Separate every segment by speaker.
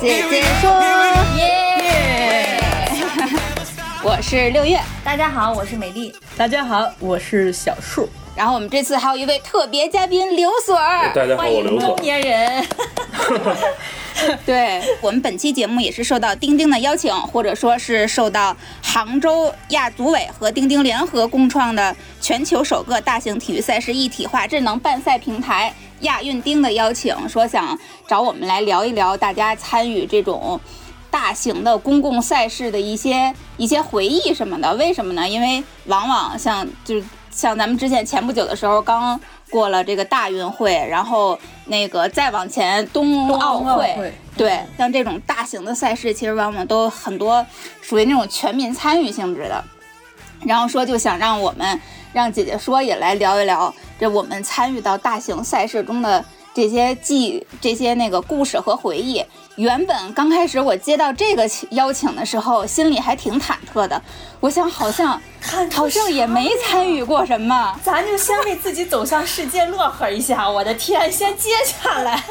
Speaker 1: 姐姐说。耶，我是六月，
Speaker 2: 大家好，我是美丽，
Speaker 3: 大家好，我是小树。
Speaker 1: 然后我们这次还有一位特别嘉宾刘所儿，
Speaker 4: 大家好，我刘所。
Speaker 2: 中年人，
Speaker 1: 对我们本期节目也是受到钉钉的邀请，或者说是受到杭州亚组委和钉钉联合共创的全球首个大型体育赛事一体化智能办赛平台。亚运丁的邀请，说想找我们来聊一聊大家参与这种大型的公共赛事的一些一些回忆什么的。为什么呢？因为往往像就像咱们之前前不久的时候刚过了这个大运会，然后那个再往前冬奥会，对，像这种大型的赛事，其实往往都很多属于那种全民参与性质的。然后说就想让我们让姐姐说也来聊一聊。这我们参与到大型赛事中的这些记、这些那个故事和回忆。原本刚开始我接到这个邀请的时候，心里还挺忐忑的。我想，好像好像也没参与过什么，
Speaker 2: 咱就先为自己走向世界乐呵一下。我的天，先接下来。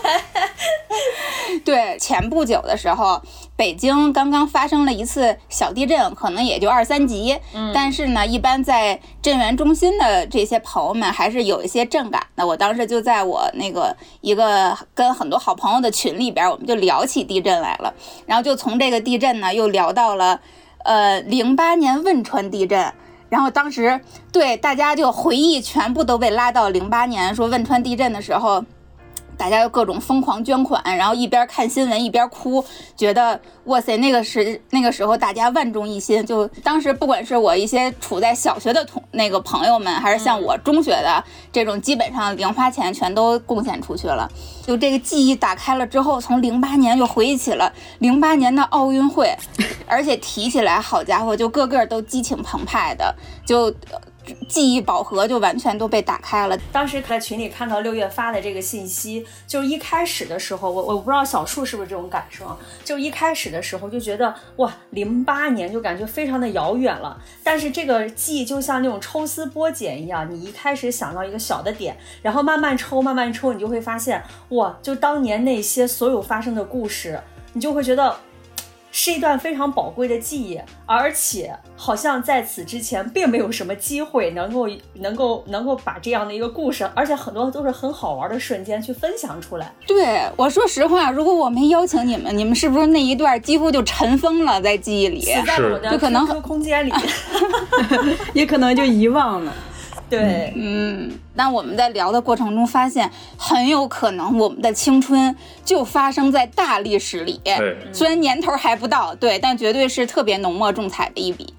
Speaker 1: 对，前不久的时候。北京刚刚发生了一次小地震，可能也就二三级，但是呢，一般在震源中心的这些朋友们还是有一些震感的。我当时就在我那个一个跟很多好朋友的群里边，我们就聊起地震来了，然后就从这个地震呢，又聊到了，呃，零八年汶川地震，然后当时对大家就回忆全部都被拉到零八年，说汶川地震的时候。大家又各种疯狂捐款，然后一边看新闻一边哭，觉得哇塞，那个时那个时候大家万众一心。就当时不管是我一些处在小学的同那个朋友们，还是像我中学的这种，基本上零花钱全都贡献出去了。就这个记忆打开了之后，从零八年又回忆起了零八年的奥运会，而且提起来，好家伙，就个个都激情澎湃的，就。记忆宝盒就完全都被打开了。
Speaker 2: 当时在群里看到六月发的这个信息，就是一开始的时候，我我不知道小树是不是这种感受啊，就一开始的时候就觉得哇，零八年就感觉非常的遥远了。但是这个记忆就像那种抽丝剥茧一样，你一开始想到一个小的点，然后慢慢抽，慢慢抽，你就会发现哇，就当年那些所有发生的故事，你就会觉得。是一段非常宝贵的记忆，而且好像在此之前并没有什么机会能够能够能够把这样的一个故事，而且很多都是很好玩的瞬间去分享出来。
Speaker 1: 对我说实话，如果我没邀请你们，你们是不是那一段几乎就尘封了在记忆里？
Speaker 2: 死在我的可能空间里，
Speaker 3: 也可能就遗忘了。
Speaker 2: 对，
Speaker 1: 嗯，但我们在聊的过程中发现，很有可能我们的青春就发生在大历史里。虽然年头还不到，对，但绝对是特别浓墨重彩的一笔。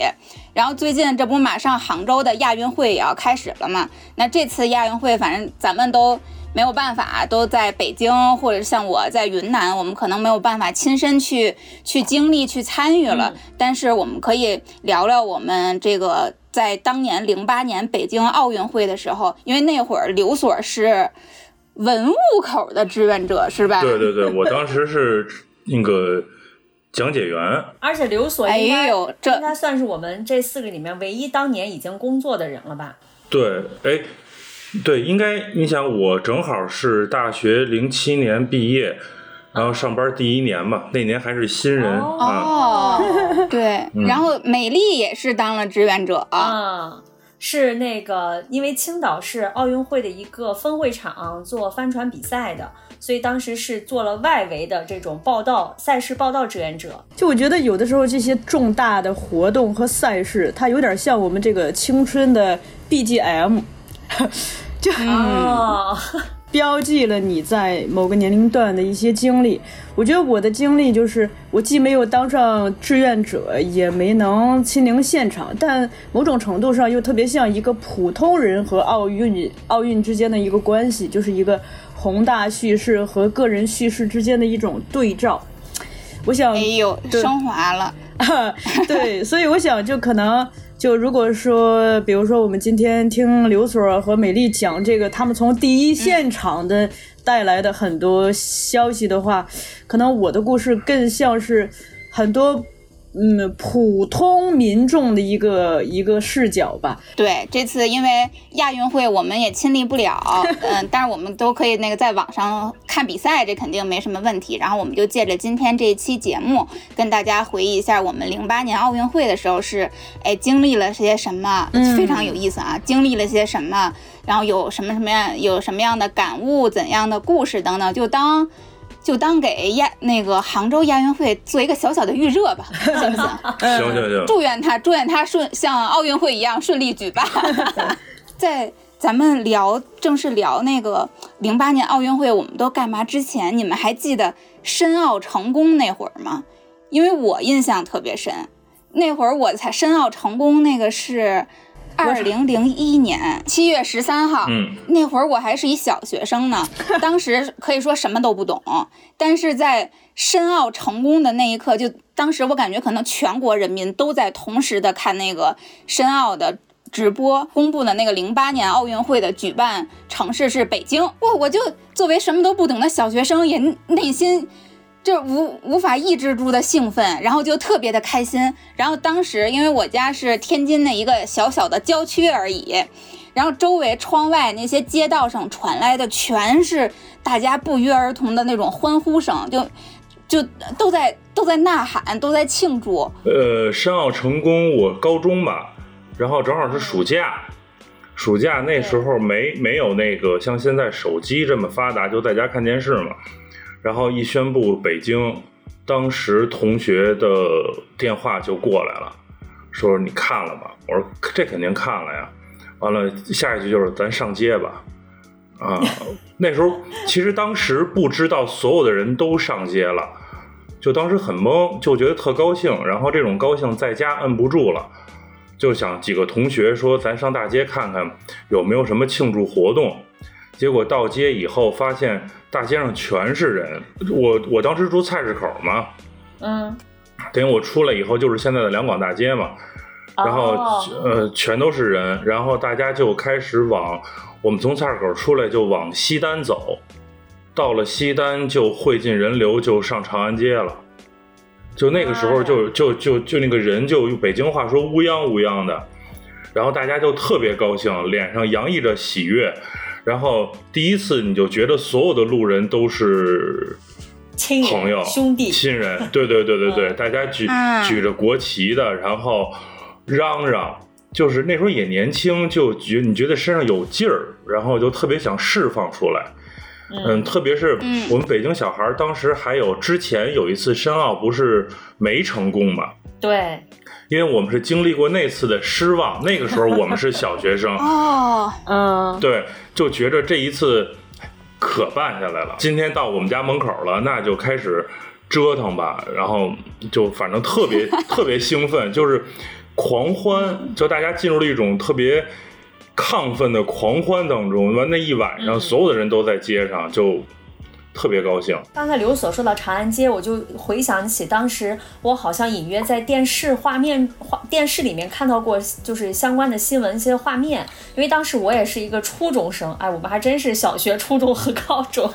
Speaker 1: 然后最近这不马上杭州的亚运会也要开始了嘛？那这次亚运会，反正咱们都没有办法，都在北京或者像我在云南，我们可能没有办法亲身去去经历去参与了。但是我们可以聊聊我们这个。在当年零八年北京奥运会的时候，因为那会儿刘所是文物口的志愿者，是吧？
Speaker 4: 对对对，我当时是那个讲解员。
Speaker 2: 而且刘所应该应该算是我们这四个里面唯一当年已经工作的人了吧？
Speaker 4: 对，哎，对，应该你想，我正好是大学零七年毕业。然后上班第一年嘛，那年还是新人
Speaker 1: 哦，对，然后美丽也是当了志愿者
Speaker 2: 啊，是那个因为青岛是奥运会的一个分会场做帆船比赛的，所以当时是做了外围的这种报道赛事报道志愿者。
Speaker 3: 就我觉得有的时候这些重大的活动和赛事，它有点像我们这个青春的 BGM，就
Speaker 2: 哦。
Speaker 3: 标记了你在某个年龄段的一些经历。我觉得我的经历就是，我既没有当上志愿者，也没能亲临现场，但某种程度上又特别像一个普通人和奥运奥运之间的一个关系，就是一个宏大叙事和个人叙事之间的一种对照。我想，
Speaker 1: 哎呦，升华了。
Speaker 3: 对，所以我想，就可能，就如果说，比如说，我们今天听刘所和美丽讲这个，他们从第一现场的带来的很多消息的话，可能我的故事更像是很多。嗯，普通民众的一个一个视角吧。
Speaker 1: 对，这次因为亚运会我们也亲历不了，嗯，但是我们都可以那个在网上看比赛，这肯定没什么问题。然后我们就借着今天这一期节目，跟大家回忆一下我们零八年奥运会的时候是，哎，经历了些什么，非常有意思啊，经历了些什么，然后有什么什么样，有什么样的感悟，怎样的故事等等，就当。就当给亚那个杭州亚运会做一个小小的预热吧，行不行？
Speaker 4: 行行行。
Speaker 1: 祝愿他，祝愿他顺像奥运会一样顺利举办。在咱们聊正式聊那个零八年奥运会我们都干嘛之前，你们还记得申奥成功那会儿吗？因为我印象特别深，那会儿我才申奥成功，那个是。二零零一年七月十三号，嗯。那会儿我还是一小学生呢，当时可以说什么都不懂，但是在申奥成功的那一刻，就当时我感觉可能全国人民都在同时的看那个申奥的直播，公布的那个零八年奥运会的举办城市是北京，哇，我就作为什么都不懂的小学生，也内心。就无无法抑制住的兴奋，然后就特别的开心。然后当时因为我家是天津的一个小小的郊区而已，然后周围窗外那些街道上传来的全是大家不约而同的那种欢呼声，就就都在都在呐喊，都在庆祝。
Speaker 4: 呃，申奥成功，我高中吧，然后正好是暑假，暑假那时候没没有那个像现在手机这么发达，就在家看电视嘛。然后一宣布北京，当时同学的电话就过来了，说你看了吗？我说这肯定看了呀。完了，下一句就是咱上街吧。啊，那时候其实当时不知道所有的人都上街了，就当时很懵，就觉得特高兴。然后这种高兴在家摁不住了，就想几个同学说咱上大街看看有没有什么庆祝活动。结果到街以后，发现大街上全是人。我我当时住菜市口嘛，
Speaker 2: 嗯，
Speaker 4: 等于我出来以后就是现在的两广大街嘛，然后呃全都是人，然后大家就开始往我们从菜市口出来就往西单走，到了西单就汇进人流就上长安街了，就那个时候就就就就那个人就用北京话说乌泱乌泱的，然后大家就特别高兴，脸上洋溢着喜悦。然后第一次你就觉得所有的路人都是
Speaker 2: 亲
Speaker 4: 朋友、
Speaker 2: 兄弟、
Speaker 4: 亲人，对对对对对，大家举举着国旗的，然后嚷嚷，就是那时候也年轻，就觉你觉得身上有劲儿，然后就特别想释放出来。嗯，特别是我们北京小孩，当时还有之前有一次申奥不是没成功嘛？
Speaker 2: 对。
Speaker 4: 因为我们是经历过那次的失望，那个时候我们是小学生
Speaker 1: 哦，
Speaker 3: 嗯，
Speaker 4: 对，就觉着这一次可办下来了。今天到我们家门口了，那就开始折腾吧，然后就反正特别 特别兴奋，就是狂欢，就大家进入了一种特别亢奋的狂欢当中。完那一晚上，所有的人都在街上就。特别高兴。
Speaker 2: 刚才刘所说到长安街，我就回想起当时我好像隐约在电视画面、画电视里面看到过，就是相关的新闻一些画面。因为当时我也是一个初中生，哎，我们还真是小学、初中和高中。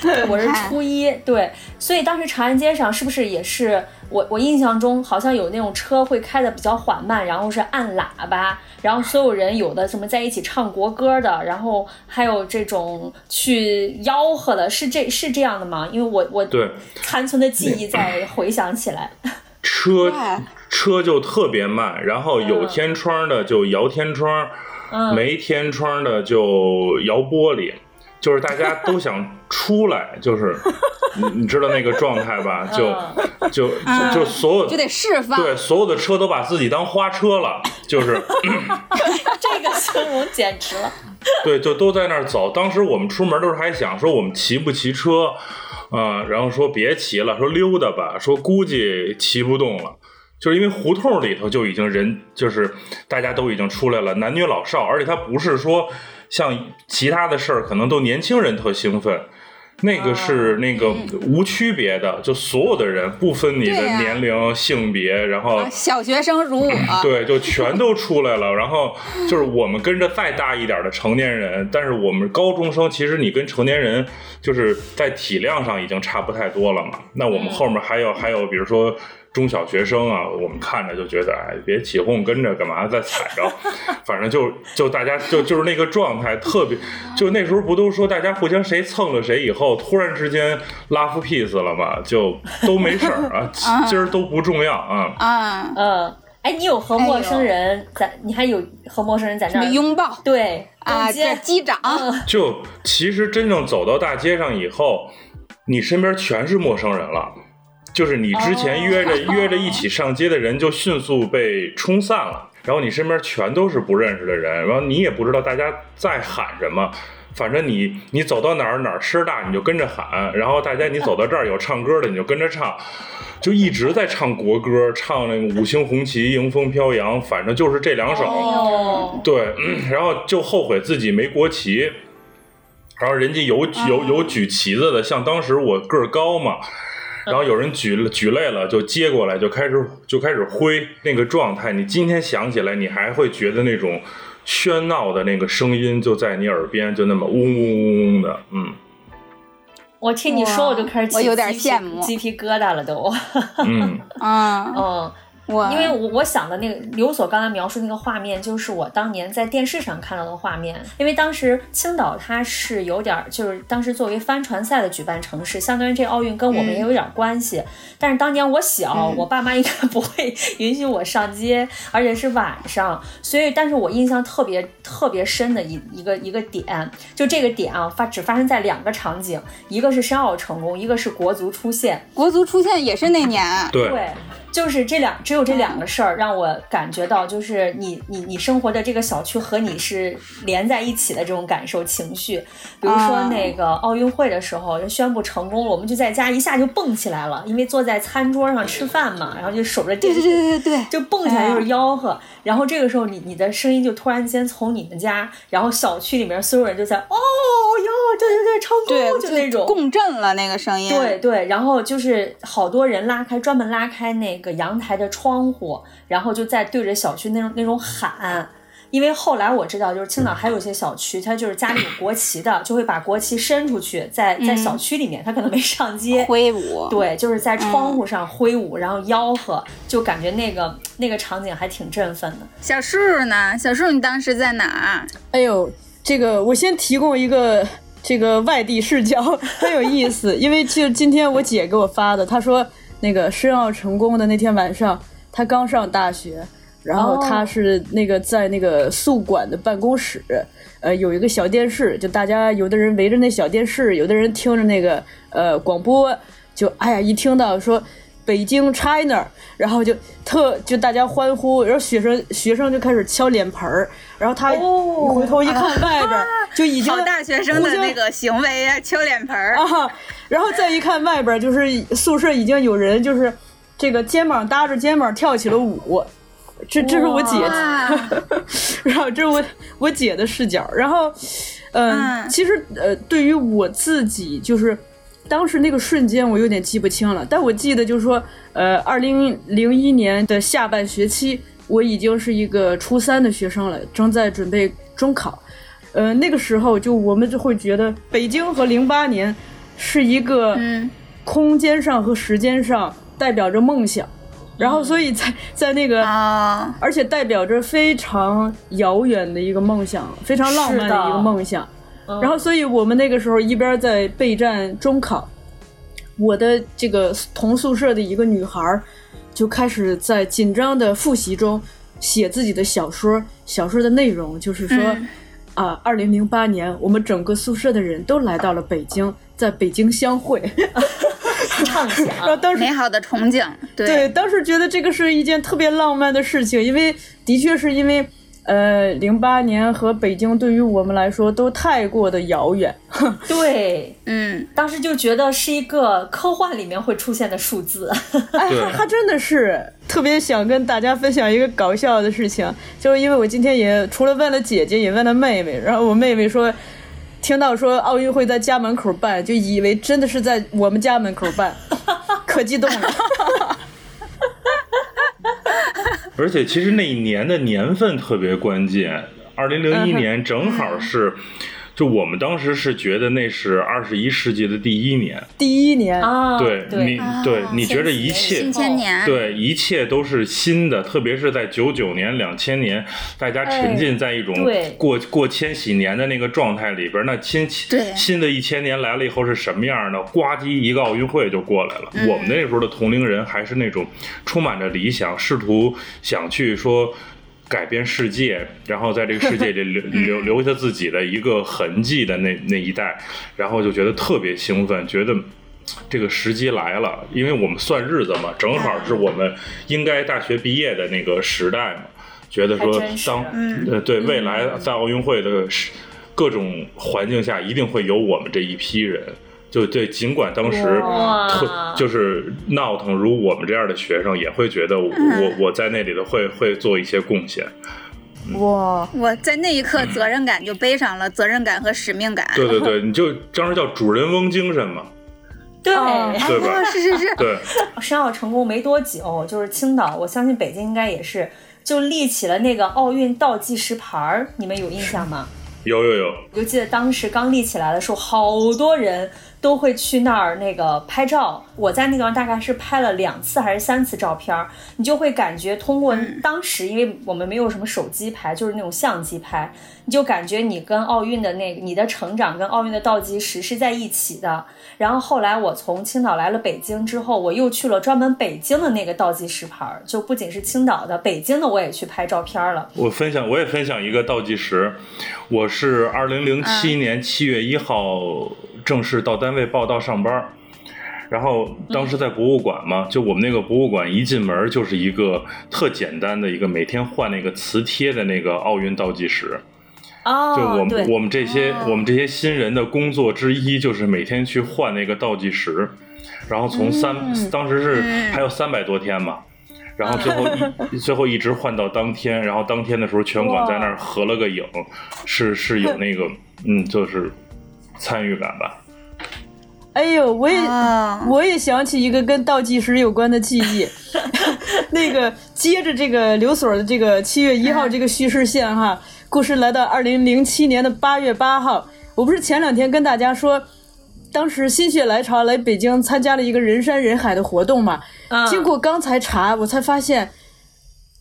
Speaker 2: 对，我是初一，对，所以当时长安街上是不是也是我我印象中好像有那种车会开的比较缓慢，然后是按喇叭，然后所有人有的什么在一起唱国歌的，然后还有这种去吆喝的，是这是这样的吗？因为我我
Speaker 4: 对
Speaker 2: 残存的记忆在回想起来，
Speaker 4: 车车就特别慢，然后有天窗的就摇天窗，没天窗的就摇玻璃。就是大家都想出来，就是你你知道那个状态吧？就就就就所有
Speaker 1: 就得释放。
Speaker 4: 对所有的车都把自己当花车了，就是
Speaker 2: 这个形容简直了。
Speaker 4: 对，就都在那儿走。当时我们出门都是还想说我们骑不骑车啊、然后说别骑了，说溜达吧，说估计骑不动了。就是因为胡同里头就已经人，就是大家都已经出来了，男女老少，而且他不是说像其他的事儿，可能都年轻人特兴奋，那个是那个无区别的，就所有的人不分你的年龄、性别，然后
Speaker 1: 啊小学生如我，
Speaker 4: 对，就全都出来了。然后就是我们跟着再大一点的成年人，但是我们高中生，其实你跟成年人就是在体量上已经差不太多了嘛。那我们后面还有还有，比如说。中小学生啊，我们看着就觉得，哎，别起哄，跟着干嘛？再踩着，反正就就大家就就是那个状态，特别就那时候不都说大家互相谁蹭了谁以后，突然之间 love peace 了嘛，就都没事儿啊，今儿都不重要啊。
Speaker 1: 啊，
Speaker 2: 嗯，哎，你有和陌生人在，你还有和陌生人在那儿
Speaker 1: 拥抱
Speaker 2: 对
Speaker 1: 啊，
Speaker 2: 逛街
Speaker 1: 这击掌，
Speaker 4: 就其实真正走到大街上以后，你身边全是陌生人了。就是你之前约着、约着一起上街的人，就迅速被冲散了，然后你身边全都是不认识的人，然后你也不知道大家在喊什么，反正你你走到哪儿哪儿声大你就跟着喊，然后大家你走到这儿有唱歌的你就跟着唱，就一直在唱国歌，唱那个五星红旗迎风飘扬，反正就是这两首。
Speaker 2: 哦，
Speaker 4: 对，嗯然后就后悔自己没国旗，然后人家有有有举旗子的，像当时我个儿高嘛，然后有人举了举累了就接过来，就开始就开始挥那个状态。你今天想起来，你还会觉得那种喧闹的那个声音就在你耳边，就那么嗡嗡嗡嗡的，嗯
Speaker 2: 我听你说我就开始起
Speaker 1: 我有点
Speaker 2: 鸡皮
Speaker 1: 羡慕
Speaker 2: 鸡皮疙瘩了都。
Speaker 4: 嗯，
Speaker 1: 嗯，
Speaker 2: 嗯，
Speaker 1: 我
Speaker 2: 因为我我想的那个刘所刚才描述那个画面，就是我当年在电视上看到的画面。因为当时青岛它是有点儿，就是当时作为帆船赛的举办城市，相当于这奥运跟我们也有点关系。但是当年我小，我爸妈应该不会允许我上街，而且是晚上，所以但是我印象特别特别深的一一个一个点，就这个点啊发只发生在两个场景，一个是申奥成功，一个是国足出现。
Speaker 1: 国足出现也是那年，
Speaker 4: 对，
Speaker 2: 对，就是这两，只有这两个事儿让我感觉到，就是你你你生活的这个小区和你是连在一起的这种感受情绪。比如说
Speaker 1: 啊。
Speaker 2: 那个奥运会的时候，就宣布成功了，我们就在家一下就蹦起来了，因为坐在餐桌上吃饭嘛，然后就守着电视。
Speaker 1: 对对对对对，
Speaker 2: 就蹦起来就是吆喝，然后这个时候你你的声音就突然间从你们家，然后小区里面所有人就在哦哟，对对对，成
Speaker 1: 对
Speaker 2: 功，就那种。
Speaker 1: 共振了那个声音，
Speaker 2: 对对，然后就是好多人拉开专门拉开那个阳台的窗户，然后就在对着小区那种那种喊。因为后来我知道，就是青岛还有一些小区，它就是家里有国旗的，就会把国旗伸出去，在在小区里面，他可能没上街，
Speaker 1: 挥舞，
Speaker 2: 对，就是在窗户上挥舞，然后吆喝，就感觉那个那个场景还挺振奋的。
Speaker 1: 小树呢？小树，你当时在哪儿？
Speaker 3: 哎呦，这个我先提供一个这个外地视角，很有意思。因为就今天我姐给我发的，她说那个申奥成功的那天晚上，他刚上大学，然后他是那个在那个宿管的办公室，呃，有一个小电视，就大家有的人围着那小电视，有的人听着那个呃广播，就哎呀，一听到说。北京 China，然后就特就大家欢呼，然后学生学生就开始敲脸盆儿，然后他
Speaker 2: 哦
Speaker 3: 回头一看外边儿、就已经
Speaker 1: 好大学生的那个行为啊，敲脸盆儿。
Speaker 3: 啊，然后再一看外边儿就是宿舍已经有人就是这个肩膀搭着肩膀跳起了舞，这这是我姐，
Speaker 1: 哇
Speaker 3: 然后这是我我姐的视角，然后嗯，
Speaker 1: 嗯
Speaker 3: 其实呃对于我自己就是。当时那个瞬间我有点记不清了，但我记得就是说，呃，二零零一年的下半学期，我已经是一个初三的学生了，正在准备中考。呃，那个时候就我们就会觉得北京和零八年是一个
Speaker 1: 嗯
Speaker 3: 空间上和时间上代表着梦想，然后所以在在那个。
Speaker 1: 啊，
Speaker 3: 而且代表着非常遥远的一个梦想，非常浪漫的一个梦想。然后，所以我们那个时候一边在备战中考，我的这个同宿舍的一个女孩就开始在紧张的复习中写自己的小说，小说的内容就是说，
Speaker 1: 嗯。
Speaker 3: 啊，二零零八年我们整个宿舍的人都来到了北京，在北京相会。
Speaker 2: 畅想，
Speaker 3: 然后当时
Speaker 1: 美好的憧憬，对。
Speaker 3: 对，当时觉得这个是一件特别浪漫的事情，因为的确是因为，呃，零八年和北京对于我们来说都太过的遥远。
Speaker 2: 对，
Speaker 1: 嗯，
Speaker 2: 当时就觉得是一个科幻里面会出现的数字。
Speaker 3: 哎，
Speaker 4: 对
Speaker 3: 还还真的是特别想跟大家分享一个搞笑的事情，就是因为我今天也除了问了姐姐，也问了妹妹，然后我妹妹说。听到说奥运会在家门口办，就以为真的是在我们家门口办，可激动了。
Speaker 4: 而且其实那一年的年份特别关键，二零零一年正好是，就我们当时是觉得那是二十一世纪的第一年。
Speaker 3: 第一年，
Speaker 2: 啊，
Speaker 4: 对你，对你觉得一切
Speaker 1: 新千年，
Speaker 4: 对，一切都是新的，特别是在九九年、两千年，大家沉浸在一种过过千禧年的那个状态里边。那新
Speaker 1: 对
Speaker 4: 新的一千年来了以后是什么样的？呱唧一个奥运会就过来了。我们那时候的同龄人还是那种充满着理想，试图想去说。改变世界，然后在这个世界里 留留留下自己的一个痕迹的那那一代，然后就觉得特别兴奋，觉得这个时机来了，因为我们算日子嘛，正好是我们应该大学毕业的那个时代嘛，觉得说当呃对未来在奥运会的时各种环境下，一定会有我们这一批人。就对，尽管当时特就是闹腾如我们这样的学生，也会觉得我我我在那里头会会做一些贡献。
Speaker 3: 哇，
Speaker 1: 我在那一刻责任感就背上了，责任感和使命感。
Speaker 4: 对对对，你就当时叫主人翁精神嘛，
Speaker 2: 对，
Speaker 1: 是是是，
Speaker 4: 对。
Speaker 2: 申奥成功没多久，就是青岛，我相信北京应该也是，就立起了那个奥运倒计时牌儿，你们有印象吗？
Speaker 4: 有有有，
Speaker 2: 我就记得当时刚立起来的时候，好多人都会去那儿那个拍照。我在那个地方大概是拍了两次还是三次照片儿，你就会感觉通过当时，因为我们没有什么手机拍，就是那种相机拍，你就感觉你跟奥运的那你的成长跟奥运的倒计时是在一起的。然后后来我从青岛来了北京之后，我又去了专门北京的那个倒计时牌儿，就不仅是青岛的，北京的我也去拍照片儿了。
Speaker 4: 我分享，我也分享一个倒计时。我是二零零七年七月一号正式到单位报到上班，然后当时在博物馆嘛，就我们那个博物馆一进门就是一个特简单的一个每天换那个磁贴的那个奥运倒计时。
Speaker 2: 哦，
Speaker 4: 就我们我们这些我们这些新人的工作之一，就是每天去换那个倒计时，然后从三、当时是还有三百多天嘛，然后最后一 最后一直换到当天，然后当天的时候全馆在那儿合了个影，是是有那个嗯，就是参与感吧。
Speaker 3: 哎呦，我也、
Speaker 1: 哦
Speaker 3: 我也想起一个跟倒计时有关的记忆，那个接着这个刘所的这个七月一号这个叙事线哈，故事来到二零零七年的八月八号，我不是前两天跟大家说，当时心血来潮来北京参加了一个人山人海的活动嘛，
Speaker 2: 嗯
Speaker 3: 经过刚才查，我才发现。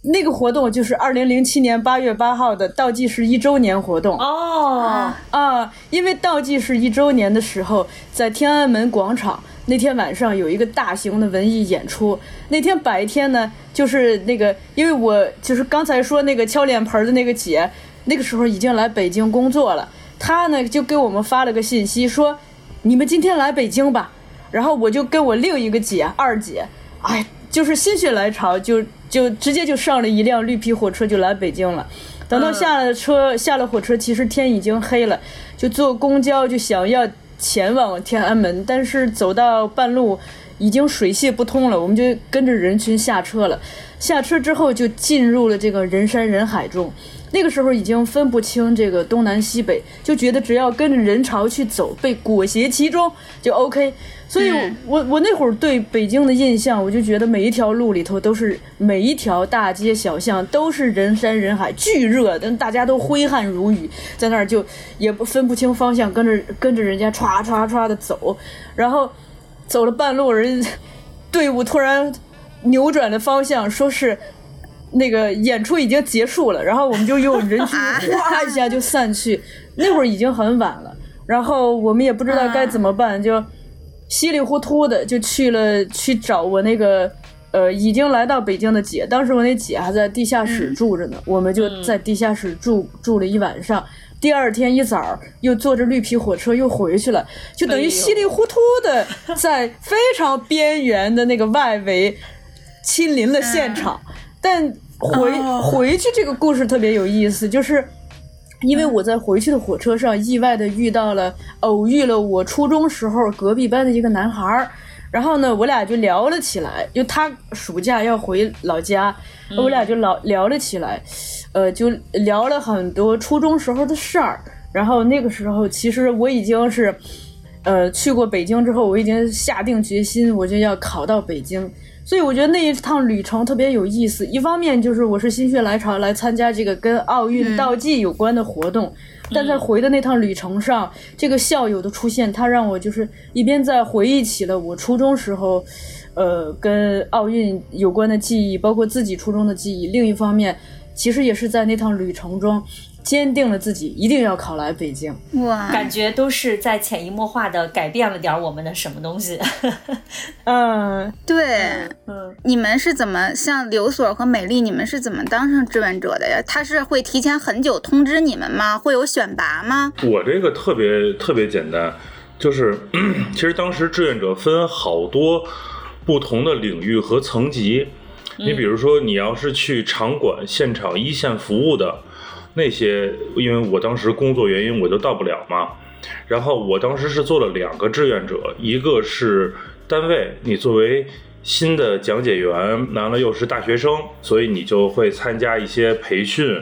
Speaker 3: 那个活动就是二零零七年八月八号的倒计时一周年活动
Speaker 2: 哦，
Speaker 3: 啊，因为倒计时一周年的时候，在天安门广场那天晚上有一个大型的文艺演出。那天白天呢，就是那个，因为我就是刚才说那个敲脸盆的那个姐，那个时候已经来北京工作了，她呢就给我们发了个信息说，你们今天来北京吧。然后我就跟我另一个姐二姐，哎，就是心血来潮，就就直接就上了一辆绿皮火车就来北京了。等到下了车，下了火车，其实天已经黑了，就坐公交就想要前往天安门，但是走到半路已经水泄不通了，我们就跟着人群下车了。下车之后就进入了这个人山人海中。那个时候已经分不清这个东南西北，就觉得只要跟着人潮去走，被裹挟其中就 OK。所以我，我我那会儿对北京的印象，我就觉得每一条路里头都是每一条大街小巷都是人山人海，巨热，但大家都挥汗如雨，在那儿就也不分不清方向，跟着跟着人家歘歘歘的走，然后走了半路，人队伍突然扭转了方向，说是那个演出已经结束了，然后我们就用人群哗 一下就散去。那会儿已经很晚了，然后我们也不知道该怎么办，就稀里糊涂的就去了去找我那个呃已经来到北京的姐。当时我那姐还在地下室住着呢，我们就在地下室住住了一晚上。第二天一早又坐着绿皮火车又回去了，就等于稀里糊涂的在非常边缘的那个外围亲临了现场。但回回去这个故事特别有意思，就是因为我在回去的火车上意外的遇到了偶遇了我初中时候隔壁班的一个男孩儿。然后呢，我俩就聊了起来，就他暑假要回老家，我俩就老聊了起来，呃，就聊了很多初中时候的事儿。然后那个时候，其实我已经是，呃，去过北京之后，我已经下定决心，我就要考到北京。所以我觉得那一趟旅程特别有意思。一方面就是我是心血来潮来参加这个跟奥运倒计有关的活动。但在回的那趟旅程上，这个校友的出现，他让我就是一边在回忆起了我初中时候，呃，跟奥运有关的记忆，包括自己初中的记忆。另一方面，其实也是在那趟旅程中。坚定了自己一定要考来北京，
Speaker 1: 哇，
Speaker 2: 感觉都是在潜移默化的改变了点我们的什么东西。
Speaker 3: 嗯，
Speaker 1: 对，
Speaker 2: 嗯，
Speaker 1: 你们是怎么像刘所和美丽，你们是怎么当上志愿者的呀？他是会提前很久通知你们吗？会有选拔吗？
Speaker 4: 我这个特别特别简单，就是 其实当时志愿者分好多不同的领域和层级。你比如说，你要是去场馆现场一线服务的。那些，因为我当时工作原因，我就到不了嘛。然后我当时是做了两个志愿者，一个是单位，你作为新的讲解员，完了又是大学生，所以你就会参加一些培训，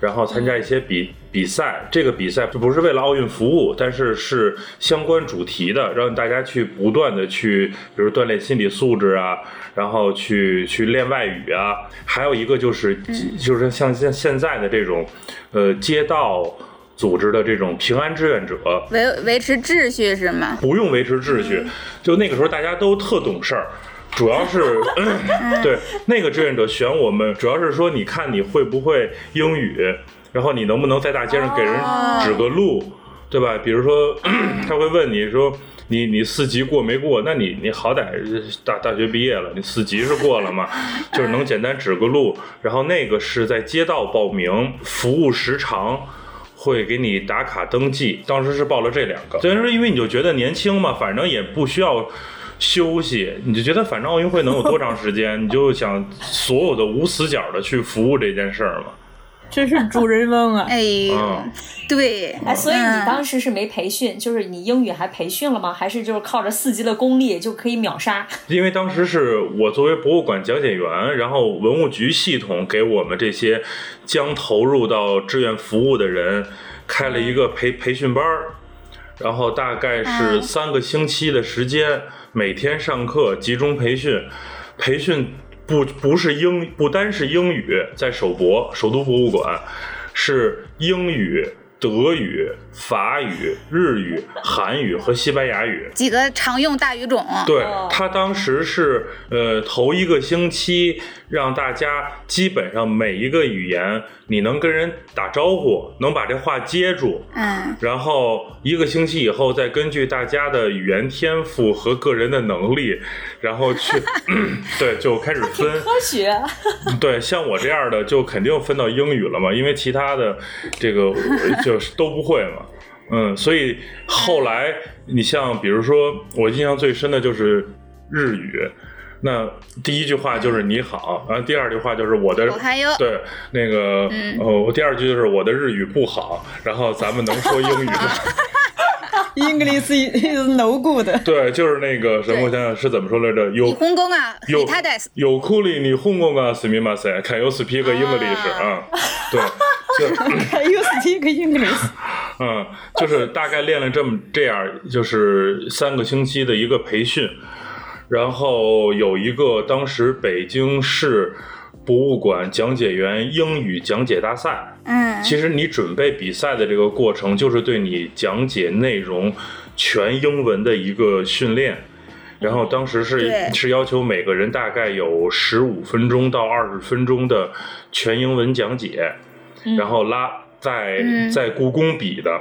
Speaker 4: 然后参加一些比比赛。这个比赛不是为了奥运服务，但是是相关主题的，让大家去不断的去，比如锻炼心理素质啊。然后去去练外语啊，还有一个就是就是像现现在的这种，呃，街道组织的这种平安志愿者，
Speaker 1: 维维持秩序是吗？
Speaker 4: 不用维持秩序，就那个时候大家都特懂事儿，主要是 对那个志愿者选我们，主要是说你看你会不会英语，然后你能不能在大街上给人指个路，对吧？比如说 他会问你说。你你四级过没过？那你你好歹大大学毕业了，你四级是过了嘛？就是能简单指个路。然后那个是在街道报名，服务时长会给你打卡登记。当时是报了这两个，虽然说因为你就觉得年轻嘛，反正也不需要休息，你就觉得反正奥运会能有多长时间，你就想所有的无死角的去服务这件事儿嘛。
Speaker 3: 真是主人翁啊！
Speaker 1: 哎呦，对，
Speaker 2: 哎，所以你当时是没培训，就是你英语还培训了吗？还是就是靠着四级的功力就可以秒杀？
Speaker 4: 因为当时是我作为博物馆讲解员，然后文物局系统给我们这些将投入到志愿服务的人开了一个培培训班儿，然后大概是三个星期的时间，每天上课集中培训，培训。不，不是英，不单是英语，在首博首都博物馆，是英语。德语、法语、日语、韩语和西班牙语
Speaker 1: 几个常用大语种。
Speaker 4: 对他当时是呃头一个星期让大家基本上每一个语言你能跟人打招呼，能把这话接住。
Speaker 1: 嗯。
Speaker 4: 然后一个星期以后再根据大家的语言天赋和个人的能力，然后去 对就开始分。
Speaker 2: 科学。
Speaker 4: 对，像我这样的就肯定分到英语了嘛，因为其他的这个 就是。都不会嘛，嗯，所以后来你像比如说，我印象最深的就是日语，那第一句话就是你好，然后第二句话就是我的，对，那个哦，第二句就是我的日语不好，然后咱们能说英语吗
Speaker 3: ？English is no good。
Speaker 4: 对，就是那个什么，我想想是怎么说来着？有
Speaker 1: 空工啊，
Speaker 4: 有有库里你空工啊，斯密马塞，Can you speak English 啊？对，就
Speaker 3: Can you speak English？
Speaker 4: 嗯，就是大概练了这么这样，就是三个星期的一个培训，然后有一个当时北京市。博物馆讲解员英语讲解大赛，
Speaker 1: 嗯，
Speaker 4: 其实你准备比赛的这个过程，就是对你讲解内容全英文的一个训练。然后当时是是要求每个人大概有十五分钟到二十分钟的全英文讲解，然后拉在在故宫比的。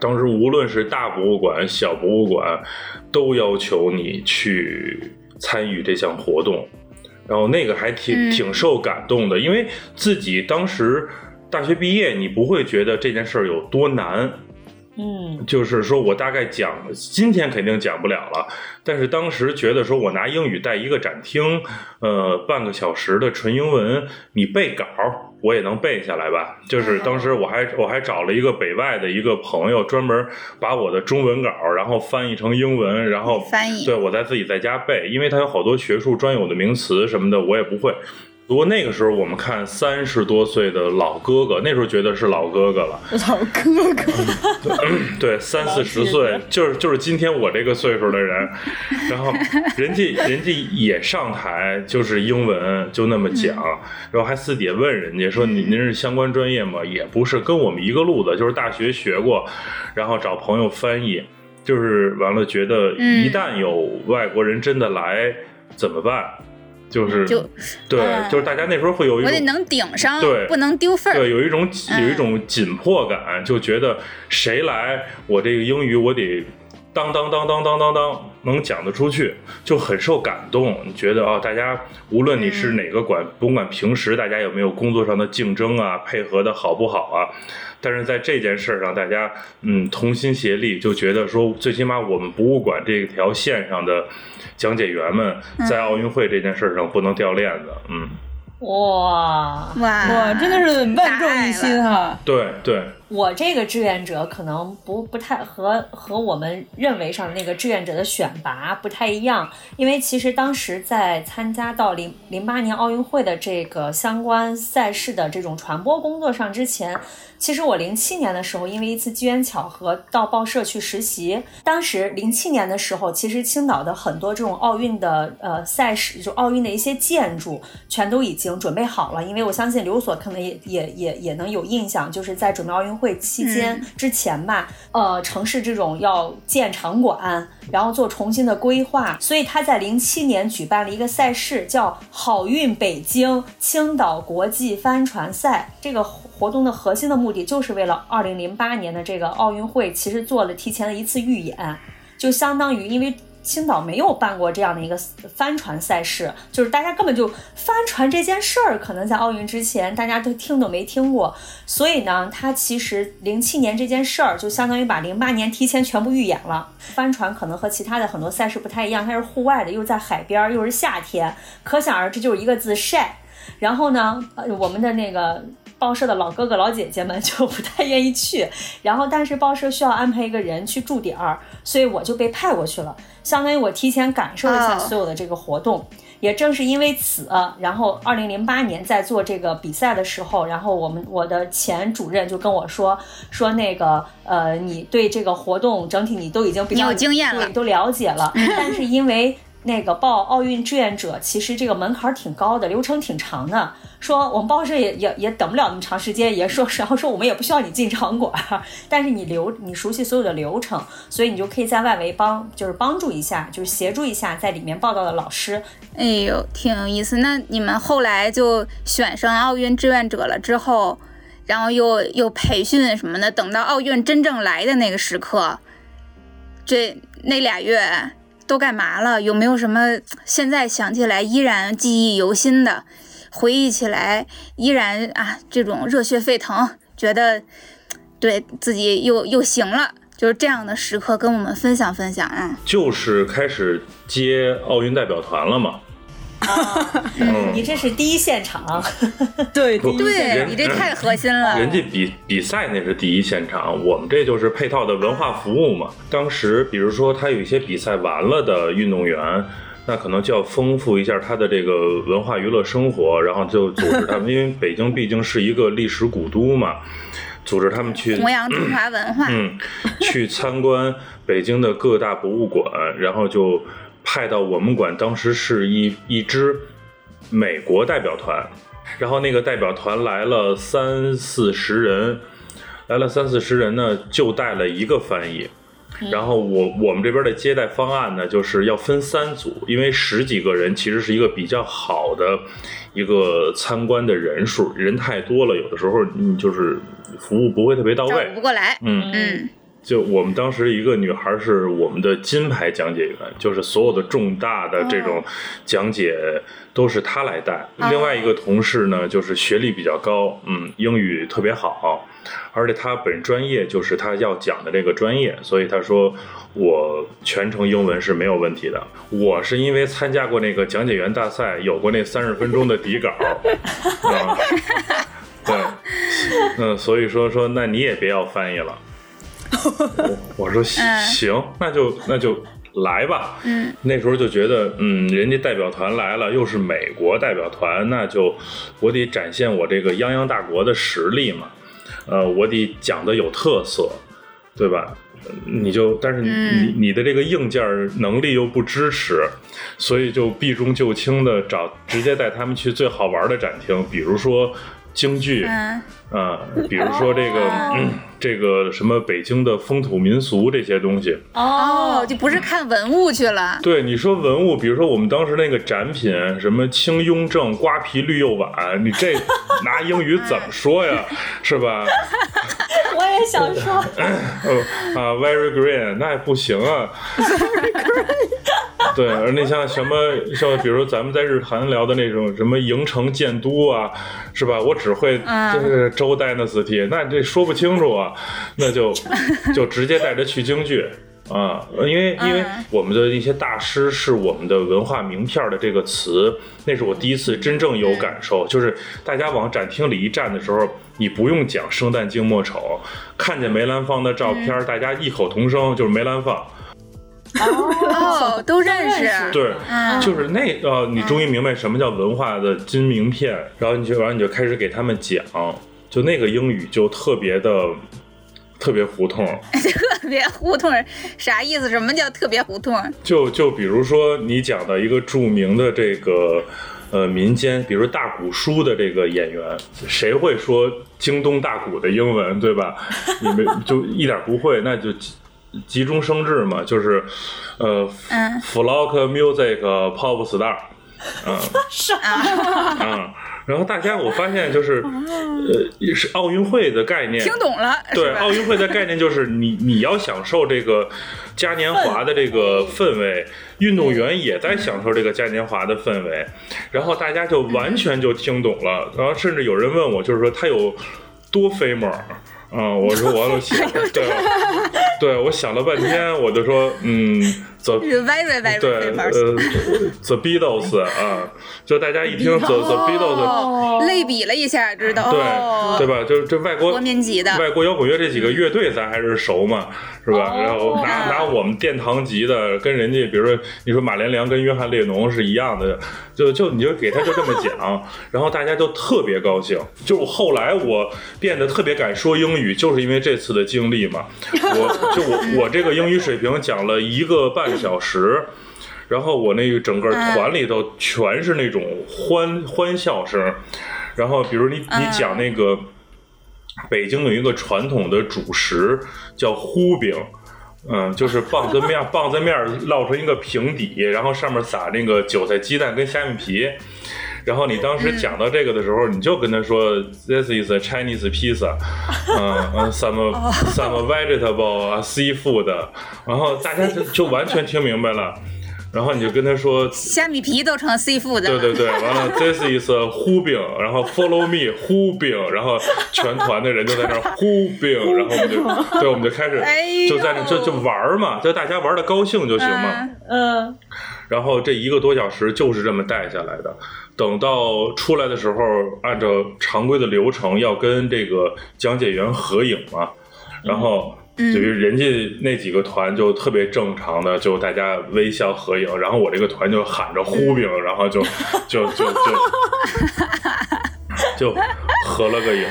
Speaker 4: 当时无论是大博物馆、小博物馆，都要求你去参与这项活动。然后那个还挺挺受感动的，因为自己当时大学毕业你不会觉得这件事儿有多难，
Speaker 2: 嗯
Speaker 4: 就是说我大概讲，今天肯定讲不了了，但是当时觉得说我拿英语带一个展厅，呃，半个小时的纯英文，你背稿儿我也能背下来吧。就是当时我还我还找了一个北外的一个朋友，专门把我的中文稿然后翻译成英文，然后
Speaker 1: 翻译
Speaker 4: 对我在自己在家背，因为它有好多学术专有的名词什么的，我也不会。不过那个时候我们看三十多岁的老哥哥，那时候觉得是老哥哥了。
Speaker 3: 老哥哥，
Speaker 4: 对，三四十岁，就是就是今天我这个岁数的人，然后人家 人家也上台，就是英文就那么讲，然后还私底下问人家说你您是相关专业吗？也不是，跟我们一个路子，就是大学学过，然后找朋友翻译，就是完了觉得一旦有外国人真的来怎么办？就是
Speaker 1: 就
Speaker 4: 对，
Speaker 1: 啊
Speaker 4: 就是大家那时候会有一种
Speaker 1: 我得能顶上，
Speaker 4: 对
Speaker 1: 不能丢份
Speaker 4: 对，有一种
Speaker 1: 嗯
Speaker 4: 有一种紧迫感，就觉得谁来，我这个英语我得当当当当当当当能讲得出去，就很受感动。你觉得啊、大家无论你是哪个管，甭管平时大家有没有工作上的竞争啊，配合的好不好啊，但是在这件事上，大家嗯同心协力，就觉得说，最起码我们博物馆这条线上的讲解员们，在奥运会这件事上不能掉链子。嗯，
Speaker 2: 哇，
Speaker 1: 哇
Speaker 3: 哇，真的是万众一心哈！
Speaker 4: 对对。
Speaker 2: 我这个志愿者可能不不太和和我们认为上的那个志愿者的选拔不太一样，因为其实当时在参加到零零八年奥运会的这个相关赛事的这种传播工作上之前，其实我零七年的时候，因为一次机缘巧合到报社去实习，当时零七年的时候，其实青岛的很多这种奥运的呃赛事，就奥运的一些建筑，全都已经准备好了。因为我相信刘所可能也也也也能有印象，就是在准备奥运会期间、之前吧，呃，城市这种要建场馆，然后做重新的规划，所以他在零七年举办了一个赛事，叫“好运北京青岛国际帆船赛”。这个活动的核心的目的就是为了二零零八年的这个奥运会，其实做了提前的一次预演，就相当于因为。青岛没有办过这样的一个帆船赛事，就是大家根本就帆船这件事儿，可能在奥运之前大家都听都没听过，所以呢，它其实零七年这件事儿就相当于把零八年提前全部预演了。帆船可能和其他的很多赛事不太一样，它是户外的，又在海边，又是夏天，可想而知就是一个字晒。然后呢，呃，我们的那个报社的老哥哥老姐姐们 就不太愿意去，然后但是报社需要安排一个人去驻点儿，所以我就被派过去了，相当于我提前感受了一下
Speaker 1: 哦
Speaker 2: 所有的这个活动。也正是因为此，然后二零零八年在做这个比赛的时候，然后我们我的前主任就跟我说说那个呃，你对这个活动整体你都已经比较
Speaker 1: 有经验了
Speaker 2: 对都了解了，但是因为那个报奥运志愿者，其实这个门槛挺高的，流程挺长的。说我们报社也也也等不了那么长时间，也说然后说我们也不需要你进场馆，但是你流你熟悉所有的流程，所以你就可以在外围帮就是帮助一下，就是协助一下在里面报道的老师。
Speaker 1: 哎呦，挺有意思。那你们后来就选上奥运志愿者了之后，然后又又培训什么的，等到奥运真正来的那个时刻，这那俩月都干嘛了？有没有什么现在想起来依然记忆犹新的？回忆起来依然啊，这种热血沸腾，觉得对自己又又行了，就是这样的时刻，跟我们分享分享啊。
Speaker 4: 就是开始接奥运代表团了嘛。嗯
Speaker 2: 你这是第一现场，
Speaker 3: 对，
Speaker 1: 对你这太核心了。
Speaker 4: 人家比比赛那是第一现场，我们这就是配套的文化服务嘛。当时比如说他有一些比赛完了的运动员，那可能就要丰富一下他的这个文化娱乐生活，然后就组织他们，因为北京毕竟是一个历史古都嘛，组织他们去
Speaker 1: 弘扬中华文化。
Speaker 4: 嗯，去参观北京的各大博物馆，然后就派到我们馆，当时是一一支美国代表团，然后那个代表团来了三四十人，来了三四十人呢，就带了一个翻译。然后我我们这边的接待方案呢，就是要分三组，因为十几个人其实是一个比较好的一个参观的人数，人太多了，有的时候你就是服务不会特别到
Speaker 1: 照
Speaker 4: 位。
Speaker 1: 顾不过来。
Speaker 4: 嗯，
Speaker 1: 嗯，
Speaker 4: 就我们当时一个女孩是我们的金牌讲解员，就是所有的重大的这种讲解都是她来带。另外一个同事呢，就是学历比较高，嗯，英语特别好，而且他本专业就是他要讲的这个专业，所以他说我全程英文是没有问题的。我是因为参加过那个讲解员大赛，有过那三十分钟的底稿，啊，对，嗯，所以说说那你也别要翻译了。我我说行，那就那就来吧。
Speaker 1: 嗯，
Speaker 4: 那时候就觉得，嗯，人家代表团来了，又是美国代表团，那就我得展现我这个泱泱大国的实力嘛。呃，我得讲的有特色，对吧？你就但是你你的这个硬件能力又不支持，所以就避重就轻的找直接带他们去最好玩的展厅，比如说京剧。啊，比如说这个，嗯，这个什么北京的风土民俗这些东西，
Speaker 1: 哦，就不是看文物去了。
Speaker 4: 对，你说文物，比如说我们当时那个展品，什么清雍正瓜皮绿釉碗，你这拿英语怎么说呀？是吧？
Speaker 2: 我也想说，
Speaker 4: 啊，very green，那也不行啊。对，而那像什么，像比如说咱们在日韩聊的那种什么营城建都啊，是吧？我只会就是周 dynasty，那这说不清楚啊，那就就直接带着去京剧啊，因为因为我们的一些大师是我们的文化名片的这个词，那是我第一次真正有感受，就是大家往展厅里一站的时候，你不用讲生旦净末丑，看见梅兰芳的照片，大家异口同声就是梅兰芳。
Speaker 1: 哦，都认识。
Speaker 4: 对，就是那呃，你终于明白什么叫文化的金名片，然后你就，然后你就开始给他们讲，就那个英语就特别的特别胡同，
Speaker 1: 特别胡同，啥意思？什么叫特别胡同？
Speaker 4: 就就比如说你讲的一个著名的这个呃民间，比如大鼓书的这个演员，谁会说京东大鼓的英文，对吧？你们就一点不会，那就。急中生智嘛，就是，呃嗯，flock music pop star，嗯，
Speaker 2: 是
Speaker 1: 啊，
Speaker 4: 嗯，然后大家我发现就是，呃，是奥运会的概念，
Speaker 1: 听懂了，
Speaker 4: 对，奥运会的概念就是你你要享受这个嘉年华的这个氛围，运动员也在享受这个嘉年华的氛围，然后大家就完全就听懂了，然后甚至有人问我，就是说他有多 famous。嗯，我说完了，对，对我想了半天，我就说，嗯，the
Speaker 1: very very
Speaker 4: 对，呃，the Beatles 啊，就大家一听 the the Beatles，
Speaker 1: 类比了一下，知道，
Speaker 4: 对，对吧？就是这外国
Speaker 1: 国民级的
Speaker 4: 外国摇滚乐这几个乐队，咱还是熟嘛，是吧？然后拿拿我们殿堂级的，跟人家，比如说你说马连良跟约翰列侬是一样的。就就你就给他就这么讲，然后大家就特别高兴。就后来我变得特别敢说英语，就是因为这次的经历嘛。我就我我这个英语水平讲了一个半小时，然后我那个整个团里头全是那种欢欢笑声。然后比如你你讲那个北京有一个传统的主食叫糊饼。嗯，就是棒子面，棒子面烙成一个平底，然后上面撒那个韭菜鸡蛋跟虾米皮。然后你当时讲到这个的时候，你就跟他说，This is a Chinese pizza，嗯嗯，some some vegetable seafood，然后大家就就完全听明白了。然后你就跟他说，
Speaker 1: 虾米皮都成 C 副的。
Speaker 4: 对对对，完了，this is 呼饼，然后 follow me 呼饼，然后全团的人就在那呼饼，然后我们就对，我们就开始就在那就就玩嘛，就大家玩的高兴就行嘛。
Speaker 2: 嗯。
Speaker 4: 然后这一个多小时就是这么带下来的，等到出来的时候，按照常规的流程要跟这个讲解员合影嘛，然后。就是人家那几个团就特别正常的，就大家微笑合影，然后我这个团就喊着呼饼，然后就 就就就就合了个影，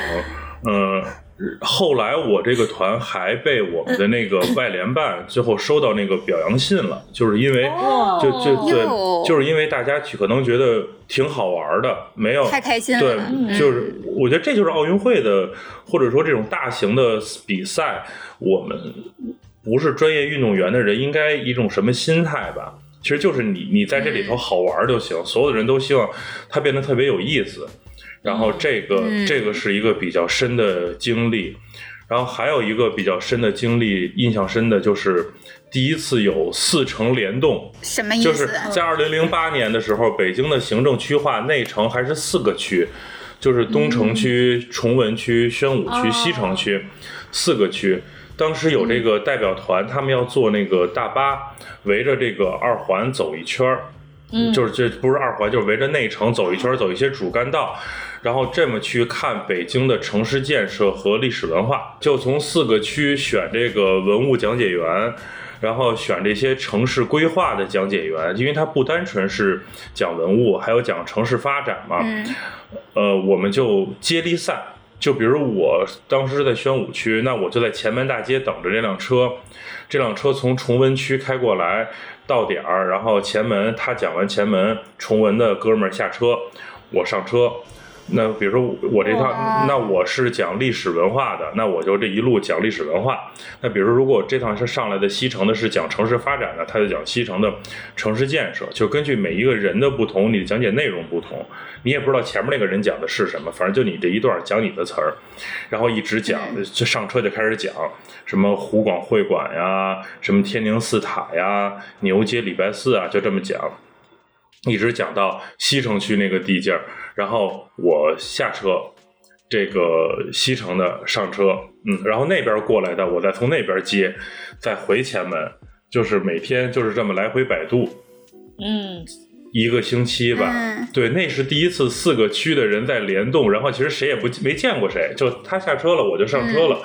Speaker 4: 嗯。后来我这个团还被我们的那个 外联办最后收到那个表扬信了，就是因为就就对，就是因为大家可能觉得挺好玩的，没有
Speaker 1: 太开心了。
Speaker 4: 对，就是我觉得这就是奥运会的，或者说这种大型的比赛，我们不是专业运动员的人应该一种什么心态吧？其实就是你你在这里头好玩就行，所有的人都希望它变得特别有意思。然后这个这个是一个比较深的经历，然后还有一个比较深的经历，印象深的就是第一次有四城联动，
Speaker 1: 什么意思？
Speaker 4: 就是在二零零八年的时候，北京的行政区划内城还是四个区，就是东城区、崇文区、宣武区、西城区四个区。当时有这个代表团，他们要坐那个大巴，围着这个二环走一圈儿。就是这不是二环，就是围着内城走一圈，走一些主干道，然后这么去看北京的城市建设和历史文化。就从四个区选这个文物讲解员，然后选这些城市规划的讲解员，因为它不单纯是讲文物，还有讲城市发展嘛。呃，我们就接力赛，就比如我当时在宣武区，那我就在前门大街等着这辆车，这辆车从崇文区开过来。到点儿，然后前门他讲完前门，崇文的哥们儿下车，我上车。那比如说我这趟，那我是讲历史文化的，那我就这一路讲历史文化。那比如说如果这趟是上来的西城的是讲城市发展的，他就讲西城的城市建设。就根据每一个人的不同，你的讲解内容不同，你也不知道前面那个人讲的是什么，反正就你这一段讲你的词儿，然后一直讲，就上车就开始讲。什么湖广会馆呀，什么天宁寺塔呀，牛街礼拜寺啊，就这么讲，一直讲到西城区那个地界儿，然后我下车，这个西城的上车，嗯，然后那边过来的，我再从那边接，再回前门，就是每天就是这么来回摆渡，
Speaker 2: 嗯，
Speaker 4: 一个星期吧，对，那是第一次四个区的人在联动，然后其实谁也不没见过谁，就他下车了，我就上车了。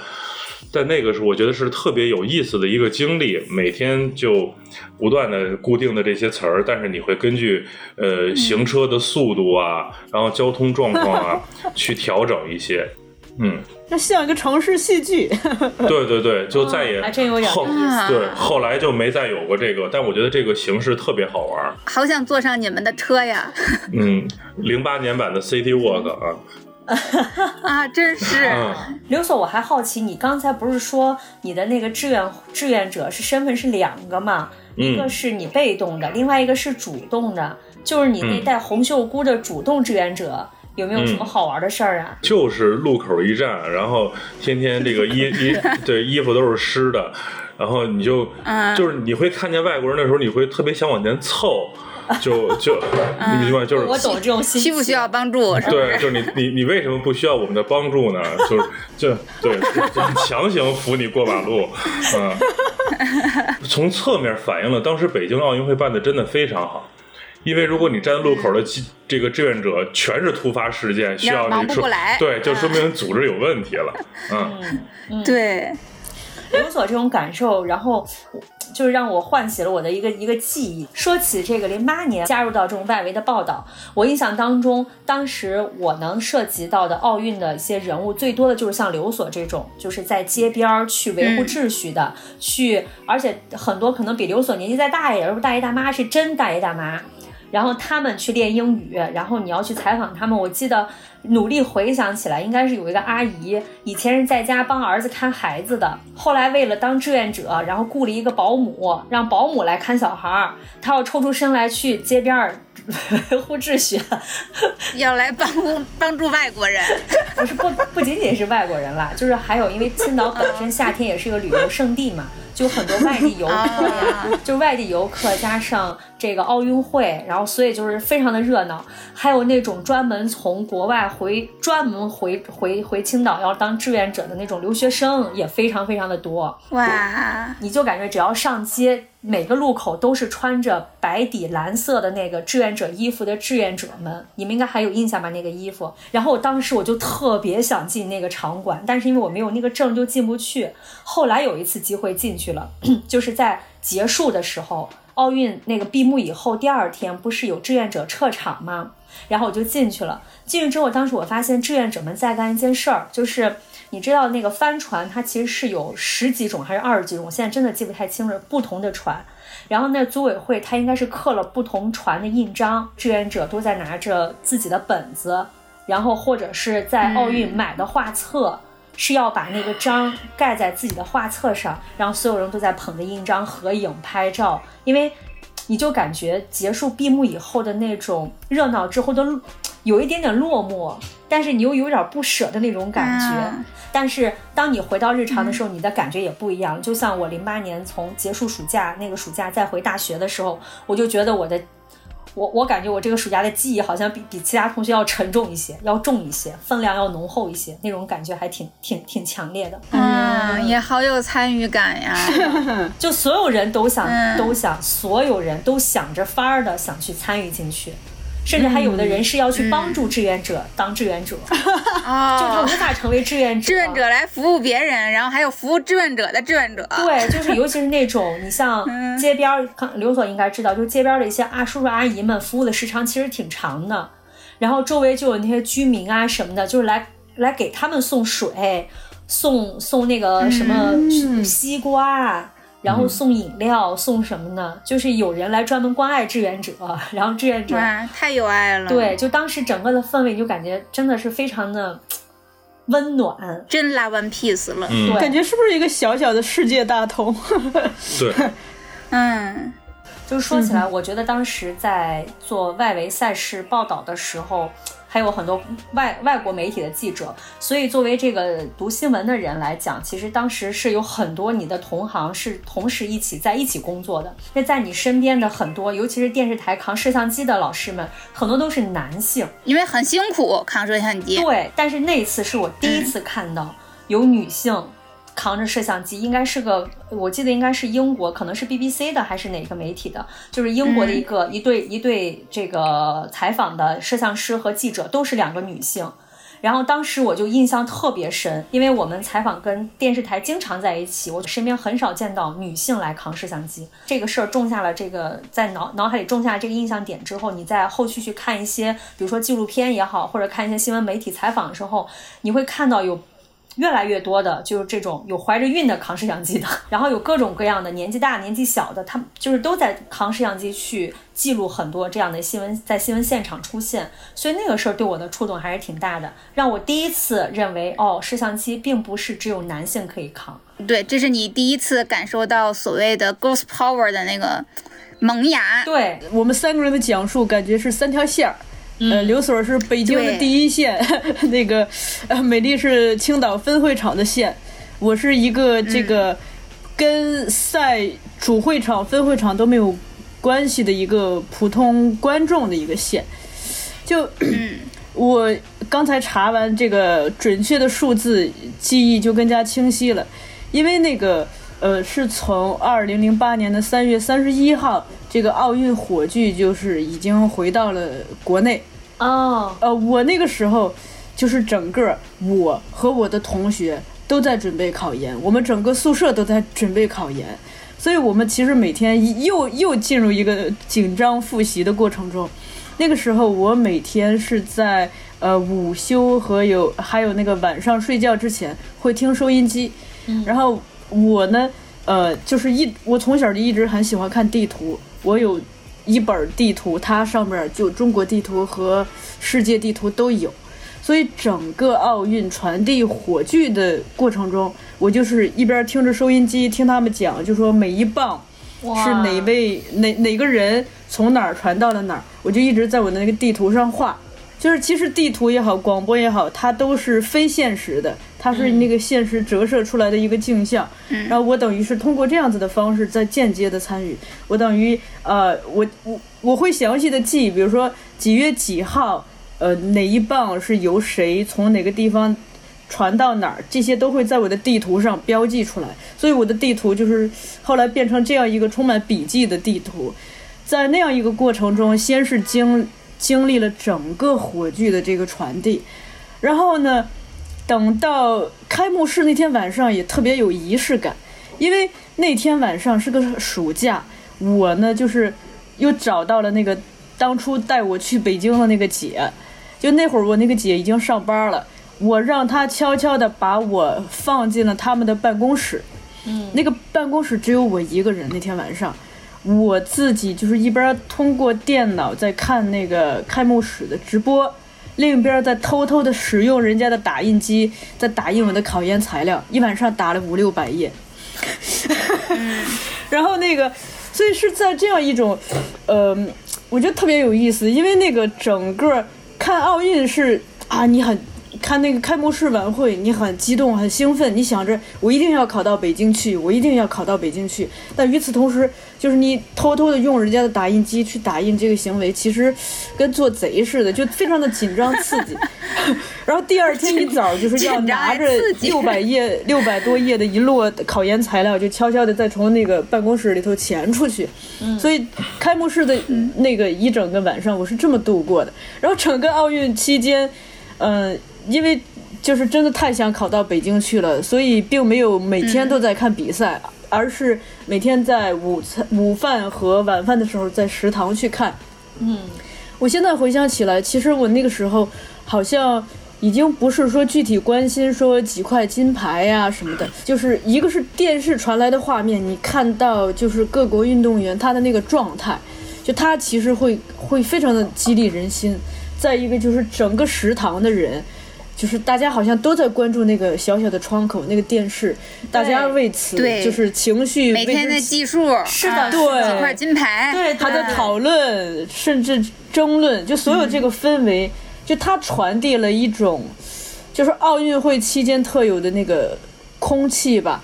Speaker 4: 在那个是我觉得是特别有意思的一个经历，每天就不断的固定的这些词儿，但是你会根据呃行车的速度啊，然后交通状况啊 去调整一些，嗯，
Speaker 3: 那像一个城市戏剧。
Speaker 4: 对对对，就再也
Speaker 2: 还真有点
Speaker 4: 后
Speaker 2: 意思
Speaker 4: 对后来就没再有过这个，但我觉得这个形式特别好玩儿，
Speaker 1: 好想坐上你们的车呀！
Speaker 4: 嗯，零八年版的 City Walk 啊，
Speaker 1: 啊，真是。
Speaker 4: 嗯，
Speaker 2: 刘所，我还好奇，你刚才不是说你的那个志愿志愿者是身份是两个吗？一个是你被动的，另外一个是主动的，就是你那
Speaker 4: 嗯
Speaker 2: 带红袖箍的主动志愿者，有没有什么好玩的事儿啊？
Speaker 4: 就是路口一站，然后天天这个衣 衣对衣服都是湿的，然后你就
Speaker 1: 嗯
Speaker 4: 就是你会看见外国人的时候，你会特别想往前凑，就就你明白就是
Speaker 2: 我懂这种心情。
Speaker 1: 需不需要帮助？是
Speaker 4: 对，就是你你你为什么不需要我们的帮助呢？就是就对，就强行扶你过马路，嗯，从侧面反映了当时北京奥运会办的真的非常好。因为如果你站路口的这个志愿者全是突发事件，需要你说
Speaker 1: 不过来
Speaker 4: 对，就说
Speaker 1: 嗯
Speaker 4: 明组织有问题了。嗯，
Speaker 1: 对，
Speaker 2: 有所这种感受，然后就是让我唤起了我的一个一个记忆。说起这个零八年加入到这种外围的报道，我印象当中，当时我能涉及到的奥运的一些人物，最多的就是像刘所这种，就是在街边儿去维护秩序的，去，而且很多可能比刘所年纪再大一点，而不是大爷大妈，是真大爷大妈。然后他们去练英语，然后你要去采访他们。我记得努力回想起来，应该是有一个阿姨，以前是在家帮儿子看孩子的，后来为了当志愿者，然后雇了一个保姆，让保姆来看小孩儿，她要抽出身来去街边儿维护秩序。
Speaker 1: 要来帮帮助外国人。
Speaker 2: 不是不不仅仅是外国人啦，就是还有因为青岛本身夏天也是一个旅游胜地嘛，就很多外地游客呀，就是外地游客加上这个奥运会，然后所以就是非常的热闹。还有那种专门从国外回专门回回回青岛要当志愿者的那种留学生也非常非常的多。
Speaker 1: 哇，
Speaker 2: 你就感觉只要上街，每个路口都是穿着白底蓝色的那个志愿者衣服的志愿者们，你们应该还有印象吧？那个衣服。然后我当时我就特别想进那个场馆，但是因为我没有那个证就进不去。后来有一次机会进去了，就是在结束的时候，奥运那个闭幕以后第二天不是有志愿者撤场吗？然后我就进去了。进去之后，当时我发现志愿者们在干一件事儿，就是你知道那个帆船，它其实是有十几种还是二十几种，我现在真的记不太清了，不同的船。然后那组委会它应该是刻了不同船的印章，志愿者都在拿着自己的本子，然后或者是在奥运买的画册。是要把那个章盖在自己的画册上，然后所有人都在捧着印章合影拍照，因为你就感觉结束闭幕以后的那种热闹之后的有一点点落寞，但是你又有点不舍的那种感觉。
Speaker 1: 啊
Speaker 2: 但是当你回到日常的时候，你的感觉也不一样。就像我零八年从结束暑假那个暑假再回大学的时候，我就觉得我的。我我感觉我这个暑假的记忆好像比比其他同学要沉重一些，要重一些，分量要浓厚一些，那种感觉还挺挺挺强烈的。
Speaker 1: 嗯，也好有参与感呀。
Speaker 2: 就所有人都想、
Speaker 1: 嗯
Speaker 2: 都想，所有人都想着法儿的想去参与进去，甚至还有的人是要去帮助志愿者、当志愿者，就他
Speaker 1: 哦
Speaker 2: 无，法成为志愿者。
Speaker 1: 志愿者来服务别人，然后还有服务志愿者的志愿者。
Speaker 2: 对，就是尤其是那种你像
Speaker 1: 嗯
Speaker 2: 街边儿，看刘所应该知道，就街边儿的一些啊叔叔阿姨们服务的时长其实挺长的，然后周围就有那些居民啊什么的，就是来来给他们送水，送送那个什么
Speaker 1: 嗯
Speaker 2: 西瓜啊。然后送饮料，送什么呢？就是有人来专门关爱志愿者，然后志愿者
Speaker 1: 哇，太有爱了。
Speaker 2: 对，，就当时整个的氛围就感觉真的是非常的温暖。
Speaker 1: 真拉 One Piece 了。
Speaker 4: 嗯，
Speaker 2: 对
Speaker 3: 感觉是不是一个小小的世界大同？
Speaker 4: 对，
Speaker 1: 嗯
Speaker 2: 就是说起来，我觉得当时在做外围赛事报道的时候，还有很多外外国媒体的记者，所以作为这个读新闻的人来讲，其实当时是有很多你的同行是同时一起在一起工作的。那在你身边的很多，尤其是电视台扛摄像机的老师们，很多都是男性。
Speaker 1: 因为很辛苦扛摄像机。
Speaker 2: 对，但是那一次是我第一次看到有女性扛着摄像机，应该是个，我记得应该是英国，可能是 BBC 的还是哪个媒体的，就是英国的一个、一对一对这个采访的摄像师和记者都是两个女性。然后当时我就印象特别深，因为我们采访跟电视台经常在一起，我身边很少见到女性来扛摄像机。这个事儿种下了这个在脑脑海里种下了这个印象点之后，你在后续去看一些，比如说纪录片也好，或者看一些新闻媒体采访的时候，你会看到有越来越多的就是这种有怀着孕的扛摄像机的，然后有各种各样的年纪大、年纪小的，他们就是都在扛摄像机去记录很多这样的新闻，在新闻现场出现。所以那个事儿对我的触动还是挺大的，让我第一次认为，哦，摄像机并不是只有男性可以扛。
Speaker 1: 对，这是你第一次感受到所谓的 Ghost Power 的那个萌芽。
Speaker 2: 对，
Speaker 3: 我们三个人的讲述感觉是三条线儿。呃，刘所是北京的第一线，那个呃，美丽是青岛分会场的线，我是一个这个跟赛主会场、分会场都没有关系的一个普通观众的一个线。就 我刚才查完这个准确的数字，记忆就更加清晰了，因为那个呃是从二零零八年的三月三十一号，这个奥运火炬就是已经回到了国内。
Speaker 2: 哦，
Speaker 3: 呃，我那个时候就是整个我和我的同学都在准备考研，我们整个宿舍都在准备考研，所以我们其实每天又又进入一个紧张复习的过程中。那个时候我每天是在呃午休和有还有那个晚上睡觉之前会听收音机，然后我呢呃就是一我从小就一直很喜欢看地图，我有一本地图，它上面就中国地图和世界地图都有。所以整个奥运传递火炬的过程中，我就是一边听着收音机听他们讲，就说每一棒是哪位哪哪个人从哪儿传到了哪儿，我就一直在我的那个地图上画。就是其实地图也好，广播也好，它都是非现实的，它是那个现实折射出来的一个镜像。然后我等于是通过这样子的方式在间接的参与，我等于呃，我我我会详细的记，比如说几月几号，呃，哪一棒是由谁从哪个地方传到哪儿，这些都会在我的地图上标记出来。所以我的地图就是后来变成这样一个充满笔记的地图。在那样一个过程中，先是经经历了整个火炬的这个传递，然后呢，等到开幕式那天晚上也特别有仪式感，因为那天晚上是个暑假，我呢就是又找到了那个当初带我去北京的那个姐，就那会儿我那个姐已经上班了，我让她悄悄的把我放进了他们的办公室，嗯，那个办公室只有我一个人，那天晚上。我自己就是一边通过电脑在看那个开幕式的直播，另一边在偷偷的使用人家的打印机在打印我的考研材料，一晚上打了五六百页。然后那个，所以是在这样一种，呃，我觉得特别有意思，因为那个整个。看奥运是啊，你很看那个开幕式晚会，你很激动、很兴奋，你想着我一定要考到北京去，我一定要考到北京去。但与此同时，就是你偷偷的用人家的打印机去打印这个行为，其实跟做贼似的，就非常的紧张刺激。然后第二天一早就是要拿着六百页、六百多页的一摞考研材料，就悄悄的再从那个办公室里头潜出去。所以开幕式的那个一整个晚上，我是这么度过的。然后整个奥运期间，嗯，因为就是真的太想考到北京去了，所以并没有每天都在看比赛，而是每天在午餐、午饭和晚饭的时候在食堂去看。
Speaker 2: 嗯，
Speaker 3: 我现在回想起来，其实我那个时候好像已经不是说具体关心说几块金牌呀、什么的，就是一个是电视传来的画面，你看到就是各国运动员他的那个状态，就他其实会会非常的激励人心。再一个就是整个食堂的人。就是大家好像都在关注那个小小的窗口，那个电视，大家为此
Speaker 1: 对。
Speaker 3: 就是情绪
Speaker 1: 每天
Speaker 3: 在
Speaker 1: 计数
Speaker 2: 是的
Speaker 1: 啊
Speaker 3: 对
Speaker 1: 几块金牌，
Speaker 2: 对
Speaker 3: 他在讨论，甚至争论，就所有这个氛围，就它传递了一种，就是奥运会期间特有的那个空气吧。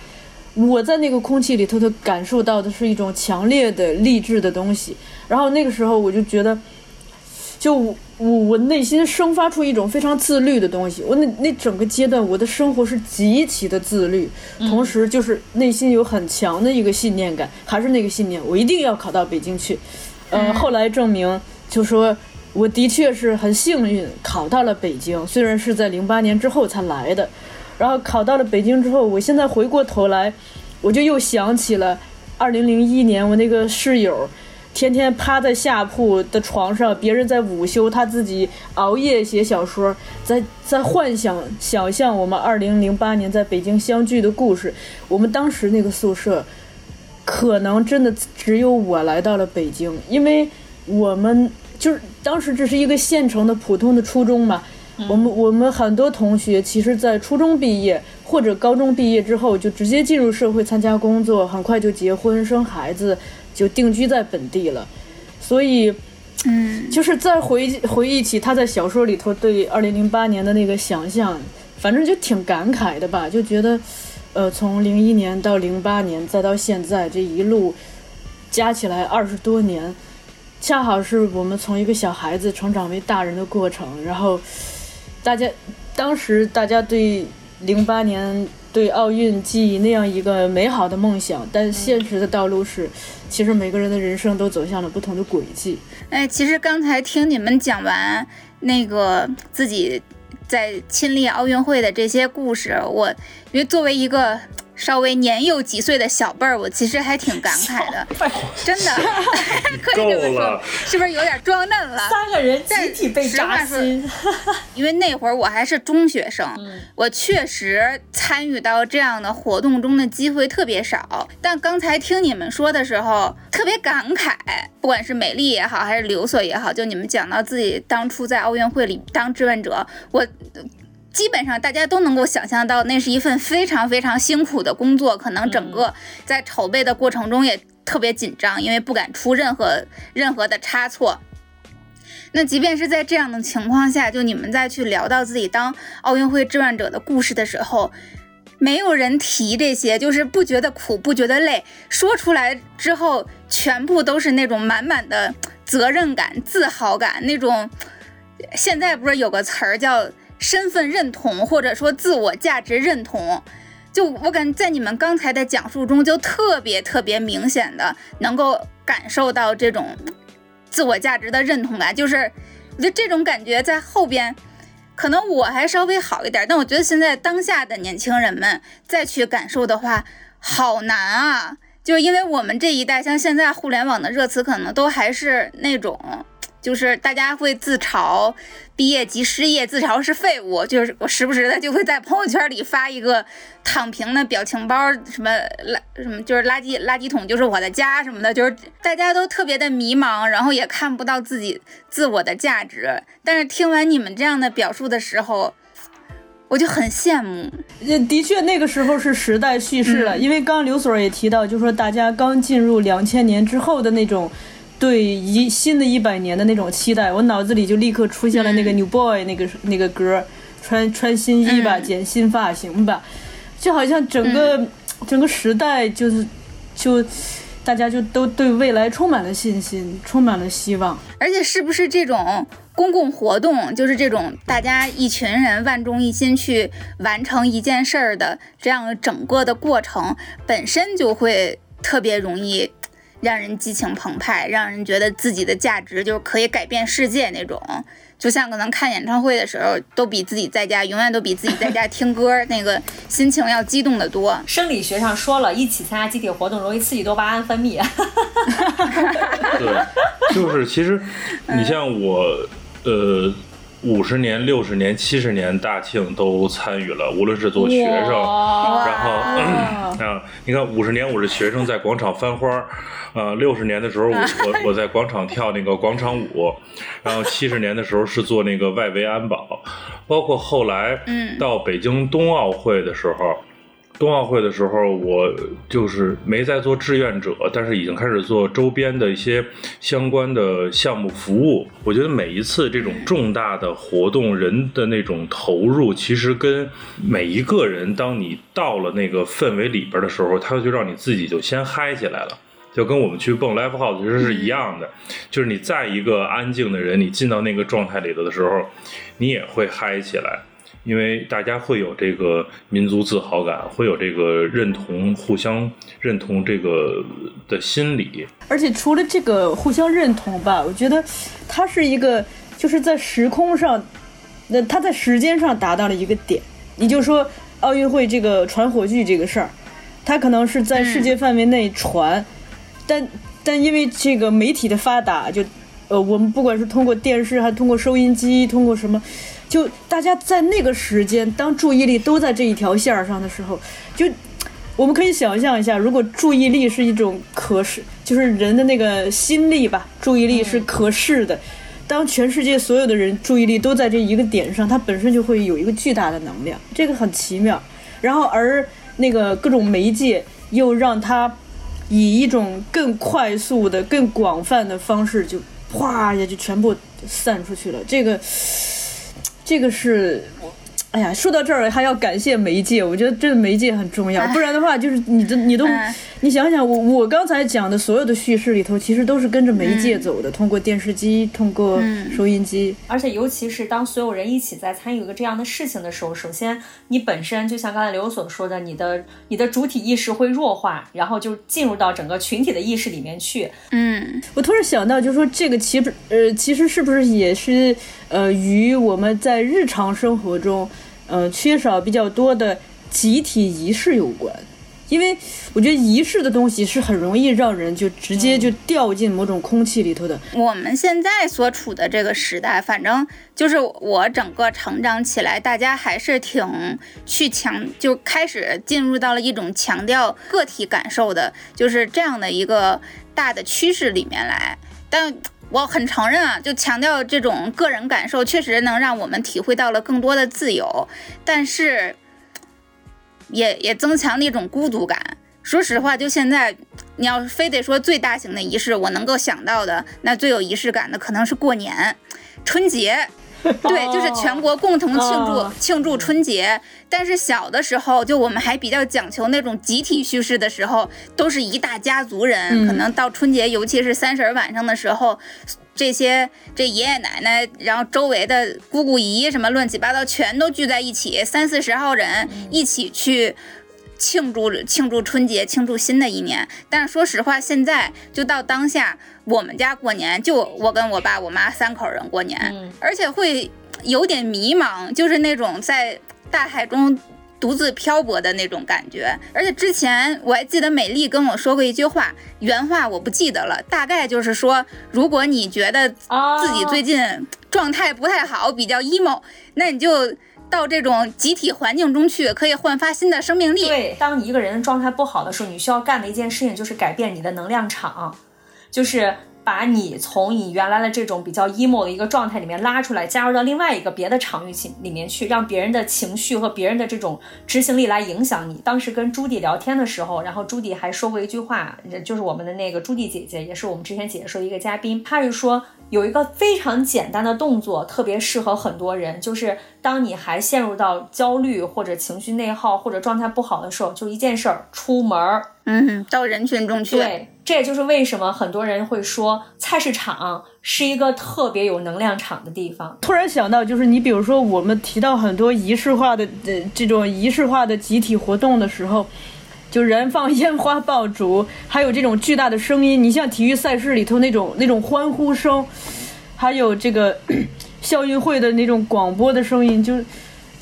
Speaker 3: 我在那个空气里头，头感受到的是一种强烈的励志的东西。然后那个时候，我就觉得，就我我我内心生发出一种非常自律的东西。我那那整个阶段，我的生活是极其的自律，同时就是内心有很强的一个信念感，还是那个信念，我一定要考到北京去。呃，后来证明，就说我的确是很幸运考到了北京，虽然是在零八年之后才来的。然后考到了北京之后，我现在回过头来，我就又想起了二零零一年我那个室友，天天趴在下铺的床上，别人在午休，他自己熬夜写小说，在在幻想想象我们二零零八年在北京相聚的故事。我们当时那个宿舍，可能真的只有我来到了北京，因为我们就是当时只是一个县城的普通的初中嘛。我们我们很多同学其实，在初中毕业或者高中毕业之后，就直接进入社会参加工作，很快就结婚生孩子，就定居在本地了。所以，
Speaker 1: 嗯，
Speaker 3: 就是再回回忆起他在小说里头对二零零八年的那个想象，反正就挺感慨的吧，就觉得，呃，从零一年到零八年，再到现在这一路加起来二十多年，恰好是我们从一个小孩子成长为大人的过程。然后，大家当时大家对零八年对奥运记忆那样一个美好的梦想，但现实的道路是，其实每个人的人生都走向了不同的轨迹。
Speaker 1: 哎，其实刚才听你们讲完那个自己在亲历奥运会的这些故事，我因为作为一个稍微年幼几岁的小辈儿，我其实还挺感慨的，真的，可以这么说，是不是有点装嫩了？
Speaker 2: 三个人集体被扎心。
Speaker 1: 因为那会儿我还是中学生，我确实参与到这样的活动中的机会特别少。但刚才听你们说的时候，特别感慨，不管是美丽也好，还是刘所也好，就你们讲到自己当初在奥运会里当志愿者，我。基本上大家都能够想象到，那是一份非常非常辛苦的工作，可能整个在筹备的过程中也特别紧张，因为不敢出任何任何的差错。那即便是在这样的情况下，就你们再去聊到自己当奥运会志愿者的故事的时候，没有人提这些，就是不觉得苦，不觉得累，说出来之后，全部都是那种满满的责任感、自豪感，那种现在不是有个词儿叫身份认同，或者说自我价值认同。就我感觉在你们刚才的讲述中，就特别特别明显的能够感受到这种自我价值的认同感，就是我觉得这种感觉在后边，可能我还稍微好一点，但我觉得现在当下的年轻人们再去感受的话，好难啊！就因为我们这一代，像现在互联网的热词，可能都还是那种。就是大家会自嘲毕业即失业，自嘲是废物。就是我时不时的就会在朋友圈里发一个躺平的表情包，什么垃什么就是垃圾垃圾桶就是我的家什么的，就是大家都特别的迷茫，然后也看不到自己自我的价值。但是听完你们这样的表述的时候，我就很羡慕。
Speaker 3: 呃，的确，那个时候是时代叙事了，因为刚刚刘所也提到，就说大家刚进入两千年之后的那种。对一新的一百年的那种期待，我脑子里就立刻出现了那个 New Boy 那个那个歌，穿穿新衣吧，剪新发型吧，就好像整个整个时代就是就大家就都对未来充满了信心，充满了希望。
Speaker 1: 而且是不是这种公共活动，就是这种大家一群人万众一心去完成一件事儿的这样整个的过程，本身就会特别容易让人激情澎湃，让人觉得自己的价值就是可以改变世界那种。就像可能看演唱会的时候，都比自己在家永远都比自己在家 听歌那个心情要激动得多。
Speaker 2: 生理学上说了，一起参加集体活动容易刺激多巴胺分泌。
Speaker 4: 对，就是其实你像我，呃，五十年、六十年、七十年大庆都参与了，无论是做学生，然后 啊，你看五十年我是学生在广场翻花儿，呃，六十年的时候我 我我在广场跳那个广场舞，然后七十年的时候是做那个外围安保，包括后来到北京冬奥会的时候。冬奥会的时候，我就是没在做志愿者，但是已经开始做周边的一些相关的项目服务。我觉得每一次这种重大的活动，人的那种投入，其实跟每一个人，当你到了那个氛围里边的时候，他就让你自己就先嗨起来了，就跟我们去蹦 live house 其实是一样的。就是你在一个安静的人，你进到那个状态里头的时候，你也会嗨起来。因为大家会有这个民族自豪感，会有这个认同、互相认同这个的心理。
Speaker 3: 而且除了这个互相认同吧，我觉得它是一个，就是在时空上，那它在时间上达到了一个点。你就说奥运会这个传火炬这个事儿，它可能是在世界范围内传，但但因为这个媒体的发达，就呃，我们不管是通过电视，还通过收音机，通过什么。就大家在那个时间，当注意力都在这一条线上的时候，就我们可以想象一下，如果注意力是一种可视，就是人的那个心力吧，注意力是可视的。当全世界所有的人注意力都在这一个点上，它本身就会有一个巨大的能量，这个很奇妙。然后而那个各种媒介又让它以一种更快速的、更广泛的方式，就哗一下就全部散出去了。这个。这个是我，哎呀，说到这儿还要感谢媒介，我觉得这媒介很重要，不然的话就是你的你都，你想想我我刚才讲的所有的叙事里头，其实都是跟着媒介走的，通过电视机，通过收音机，
Speaker 2: 而且尤其是当所有人一起在参与一个这样的事情的时候，首先你本身就像刚才刘所说的，你的你的主体意识会弱化，然后就进入到整个群体的意识里面去。
Speaker 1: 嗯，
Speaker 3: 我突然想到，就是说这个其实呃，其实是不是也是。呃，与我们在日常生活中，呃，缺少比较多的集体仪式有关，因为我觉得仪式的东西是很容易让人就直接就掉进某种空气里头的。
Speaker 1: 我们现在所处的这个时代，反正就是我整个成长起来，大家还是挺去强，就开始进入到了一种强调个体感受的，就是这样的一个大的趋势里面来，但。我很承认啊，就强调这种个人感受，确实能让我们体会到了更多的自由，但是也也增强了一种孤独感。说实话，就现在，你要非得说最大型的仪式，我能够想到的，那最有仪式感的可能是过年、春节。对，就是全国共同庆祝庆祝春节。但是小的时候，就我们还比较讲求那种集体叙事的时候，都是一大家族人，可能到春节，尤其是三十晚上的时候，这些这爷爷奶奶，然后周围的姑姑姨什么乱七八糟，全都聚在一起，三四十号人一起去。庆祝庆祝春节，庆祝新的一年。但是说实话，现在就到当下，我们家过年就我跟我爸我妈三口人过年，而且会有点迷茫，就是那种在大海中独自漂泊的那种感觉。而且之前我还记得美丽跟我说过一句话，原话我不记得了，大概就是说，如果你觉得自己最近状态不太好，比较 emo，那你就。到这种集体环境中去，可以焕发新的生命力。
Speaker 2: 对，当你一个人状态不好的时候，你需要干的一件事情就是改变你的能量场，就是把你从你原来的这种比较 emo 的一个状态里面拉出来，加入到另外一个别的场域情里面去，让别人的情绪和别人的这种执行力来影响你。当时跟朱迪聊天的时候，然后朱迪还说过一句话，就是我们的那个朱迪姐姐，也是我们之前姐姐说的一个嘉宾，她是说。有一个非常简单的动作，特别适合很多人，就是当你还陷入到焦虑或者情绪内耗或者状态不好的时候，就一件事儿，出门儿，
Speaker 1: 嗯，到人群中去。
Speaker 2: 对，这也就是为什么很多人会说菜市场是一个特别有能量场的地方。
Speaker 3: 突然想到，就是你比如说我们提到很多仪式化的呃这种仪式化的集体活动的时候。就燃放烟花爆竹，还有这种巨大的声音。你像体育赛事里头那种那种欢呼声，还有这个 校运会的那种广播的声音，就是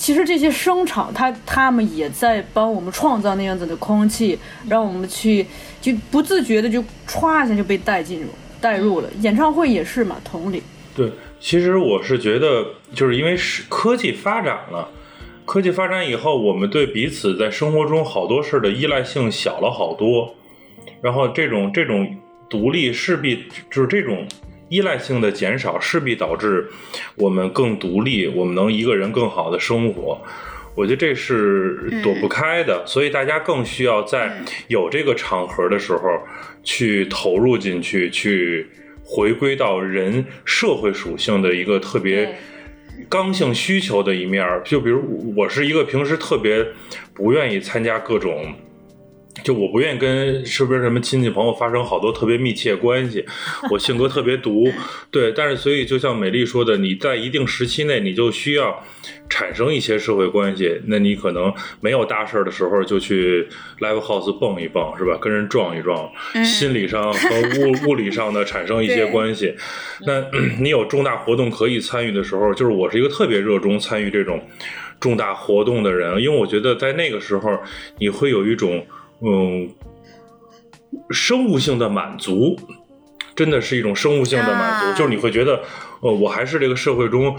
Speaker 3: 其实这些声场，他他们也在帮我们创造那样子的空气，让我们去就不自觉的就歘一下就被带进入带入了。演唱会也是嘛，同理。
Speaker 4: 对，其实我是觉得，就是因为是科技发展了。科技发展以后，我们对彼此在生活中好多事的依赖性小了好多，然后这种这种独立势必就是这种依赖性的减少，势必导致我们更独立，我们能一个人更好的生活。我觉得这是躲不开的，所以大家更需要在有这个场合的时候去投入进去，去回归到人社会属性的一个特别。刚性需求的一面儿，就比如我是一个平时特别不愿意参加各种。就我不愿意跟身边什么亲戚朋友发生好多特别密切关系，我性格特别毒，对，但是所以就像美丽说的，你在一定时期内你就需要产生一些社会关系，那你可能没有大事儿的时候就去 live house 蹦一蹦，是吧？跟人撞一撞，心理上和物物理上的产生一些关系。那你有重大活动可以参与的时候，就是我是一个特别热衷参与这种重大活动的人，因为我觉得在那个时候你会有一种。嗯，生物性的满足，真的是一种生物性的满足，就是你会觉得，呃，我还是这个社会中。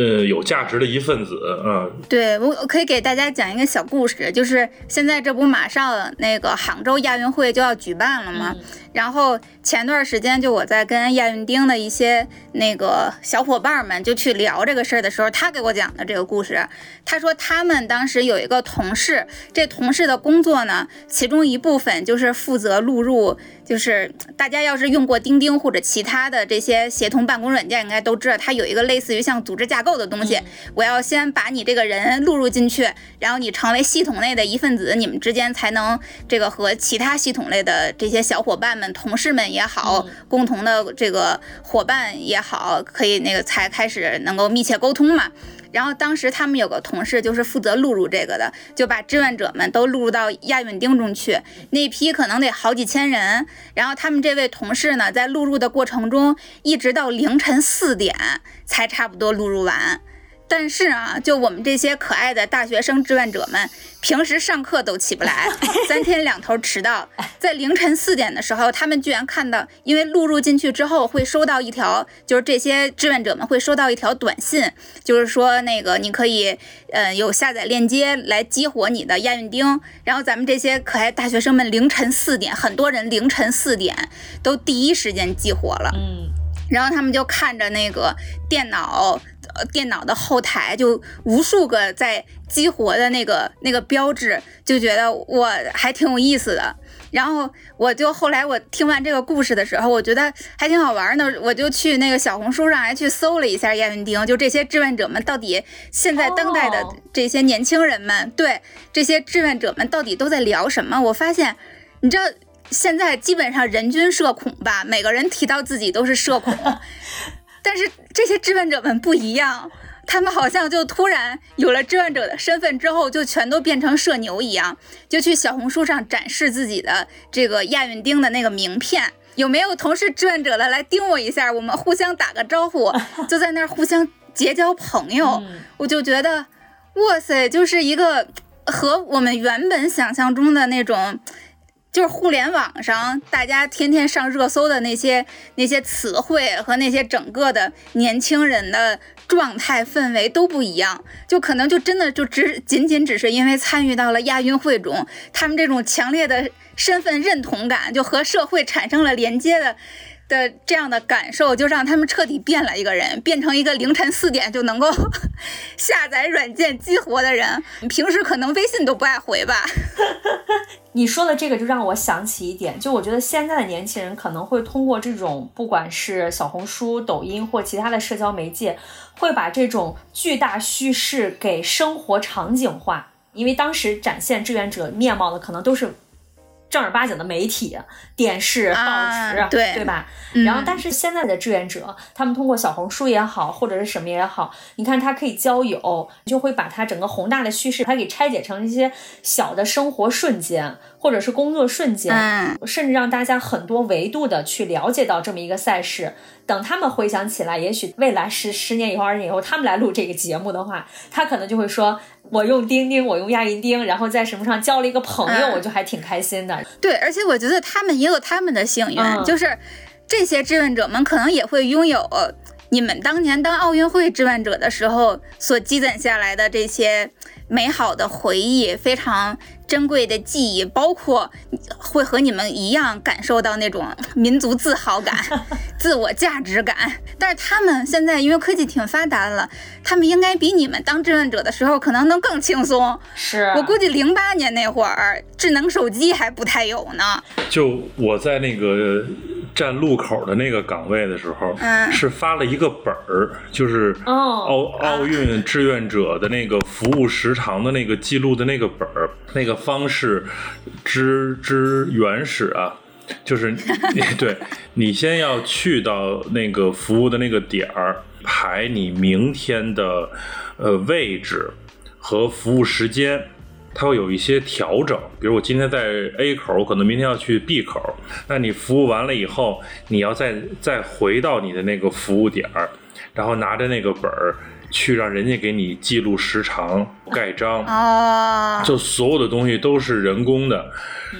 Speaker 4: 呃，有价值的一份子啊！
Speaker 1: 对我可以给大家讲一个小故事，就是现在这不马上那个杭州亚运会就要举办了吗？然后前段时间就我在跟亚运丁的一些那个小伙伴们就去聊这个事儿的时候，他给我讲的这个故事。他说他们当时有一个同事，这同事的工作呢，其中一部分就是负责录入。就是大家要是用过钉钉或者其他的这些协同办公软件，应该都知道它有一个类似于像组织架构的东西。我要先把你这个人录入进去，然后你成为系统内的一份子，你们之间才能这个和其他系统类的这些小伙伴们、同事们也好，共同的这个伙伴也好，可以那个才开始能够密切沟通嘛。然后当时他们有个同事就是负责录入这个的，就把志愿者们都录入到亚运钉中去，那批可能得好几千人。然后他们这位同事呢，在录入的过程中，一直到凌晨四点才差不多录入完。但是啊，就我们这些可爱的大学生志愿者们，平时上课都起不来，三天两头迟到，在凌晨四点的时候，他们居然看到，因为录入进去之后会收到一条，就是这些志愿者们会收到一条短信，就是说那个你可以，呃，有下载链接来激活你的亚运钉。然后咱们这些可爱大学生们凌晨四点，很多人凌晨四点都第一时间激活了，嗯，然后他们就看着那个电脑。电脑的后台就无数个在激活的那个那个标志，就觉得我还挺有意思的。然后我就后来我听完这个故事的时候，我觉得还挺好玩的，我就去那个小红书上还去搜了一下燕云丁，就这些志愿者们到底现在当代的这些年轻人们对这些志愿者们到底都在聊什么？我发现，你知道现在基本上人均社恐吧，每个人提到自己都是社恐。但是这些志愿者们不一样，他们好像就突然有了志愿者的身份之后，就全都变成社牛一样，就去小红书上展示自己的这个亚运钉的那个名片。有没有同是志愿者的来盯我一下？我们互相打个招呼，就在那儿互相结交朋友。我就觉得，哇塞，就是一个和我们原本想象中的那种。就是互联网上大家天天上热搜的那些那些词汇和那些整个的年轻人的状态氛围都不一样，就可能就真的就只仅仅只是因为参与到了亚运会中，他们这种强烈的身份认同感就和社会产生了连接的的这样的感受，就让他们彻底变了一个人，变成一个凌晨四点就能够 下载软件激活的人。平时可能微信都不爱回吧。
Speaker 2: 你说的这个就让我想起一点，就我觉得现在的年轻人可能会通过这种不管是小红书、抖音或其他的社交媒介，会把这种巨大叙事给生活场景化，因为当时展现志愿者面貌的可能都是。正儿八经的媒体、电视、报纸，
Speaker 1: 对
Speaker 2: 对吧？然后，但是现在的志愿者，他们通过小红书也好，或者是什么也好，你看他可以交友，就会把他整个宏大的叙事，他给拆解成一些小的生活瞬间，或者是工作瞬间，甚至让大家很多维度的去了解到这么一个赛事。等他们回想起来，也许未来十十年以后、二十年以后，他们来录这个节目的话，他可能就会说：“我用钉钉，我用亚运钉，然后在什么上交了一个朋友，我就还挺开心的。”
Speaker 1: 对，而且我觉得他们也有他们的幸运，就是这些志愿者们可能也会拥有你们当年当奥运会志愿者的时候所积攒下来的这些美好的回忆，非常。珍贵的记忆，包括会和你们一样感受到那种民族自豪感、自我价值感。但是他们现在因为科技挺发达了，他们应该比你们当志愿者的时候可能能更轻松。
Speaker 2: 是
Speaker 1: 我估计零八年那会儿智能手机还不太有呢。
Speaker 4: 就我在那个站路口的那个岗位的时候，
Speaker 1: 嗯，
Speaker 4: 是发了一个本儿，就是奥奥运志愿者的那个服务时长的那个记录的那个本儿，那个。方式之之原始啊，就是 对你先要去到那个服务的那个点儿，排你明天的呃位置和服务时间，它会有一些调整。比如我今天在 A 口，我可能明天要去 B 口，那你服务完了以后，你要再再回到你的那个服务点儿，然后拿着那个本儿。去让人家给你记录时长、盖章
Speaker 1: 啊，
Speaker 4: 就所有的东西都是人工的，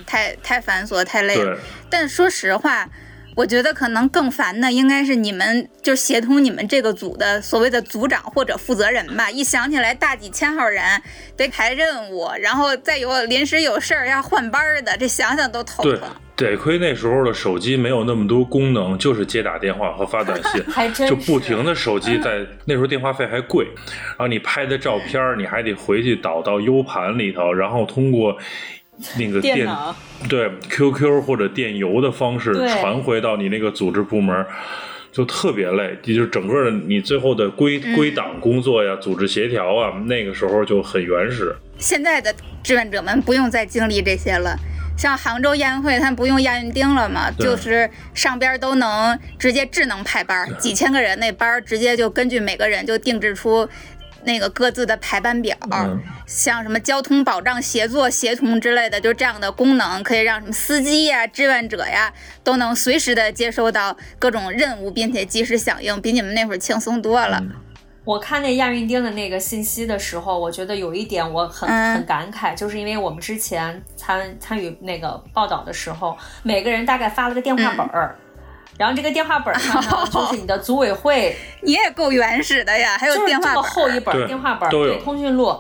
Speaker 1: 太太繁琐、太累了。但说实话，我觉得可能更烦的应该是你们，就协同你们这个组的所谓的组长或者负责人吧。一想起来大几千号人得排任务，然后再有临时有事儿要换班的，这想想都头疼。
Speaker 4: 得亏那时候的手机没有那么多功能，就是接打电话和发短信，就不停的手机在那时候电话费还贵，然后你拍的照片你还得回去导到 U 盘里头，然后通过那个电对 QQ 或者电邮的方式传回到你那个组织部门，就特别累，就整个你最后的归归档工作呀、组织协调啊，那个时候就很原始。
Speaker 1: 现在的志愿者们不用再经历这些了。像杭州亚运会，他们不用亚运钉了嘛？就是上边都能直接智能排班，几千个人那班直接就根据每个人就定制出那个各自的排班表。像什么交通保障协作协同之类的，就这样的功能，可以让什么司机呀、志愿者呀都能随时的接收到各种任务，并且及时响应，比你们那会儿轻松多了。
Speaker 2: 我看那亚运钉的那个信息的时候，我觉得有一点我很很感慨，就是因为我们之前参参与那个报道的时候，每个人大概发了个电话本儿，然后这个电话本上呢，就是你的组委会，
Speaker 1: 你也够原始的呀，还有电话
Speaker 2: 本，厚一本电话本，对，通讯录，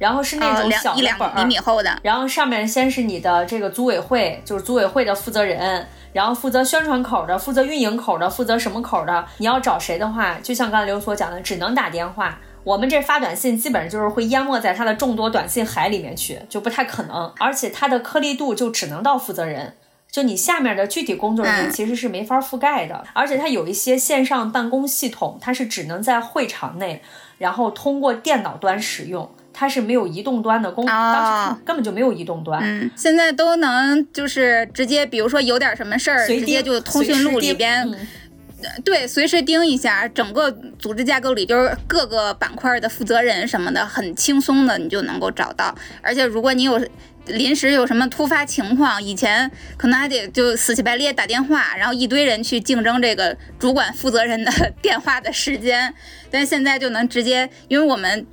Speaker 2: 然后是那种小
Speaker 1: 一两厘米厚的，
Speaker 2: 然后上面先是你的这个组委会，就是组委会的负责人。然后负责宣传口的，负责运营口的，负责什么口的？你要找谁的话，就像刚才刘所讲的，只能打电话。我们这发短信基本上就是会淹没在他的众多短信海里面去，就不太可能。而且它的颗粒度就只能到负责人，就你下面的具体工作人员其实是没法覆盖的。而且它有一些线上办公系统，它是只能在会场内，然后通过电脑端使用。它是没有移动端的功能，当时根本就没有移动端。
Speaker 1: 嗯，现在都能就是直接，比如说有点什么事儿，直接就通讯录里边，对，随时盯一下。整个组织架构里就是各个板块的负责人什么的，很轻松的你就能够找到。而且如果你有临时有什么突发情况，以前可能还得就死乞白咧打电话，然后一堆人去竞争这个主管负责人的 电话的时间，但现在就能直接，因为我们。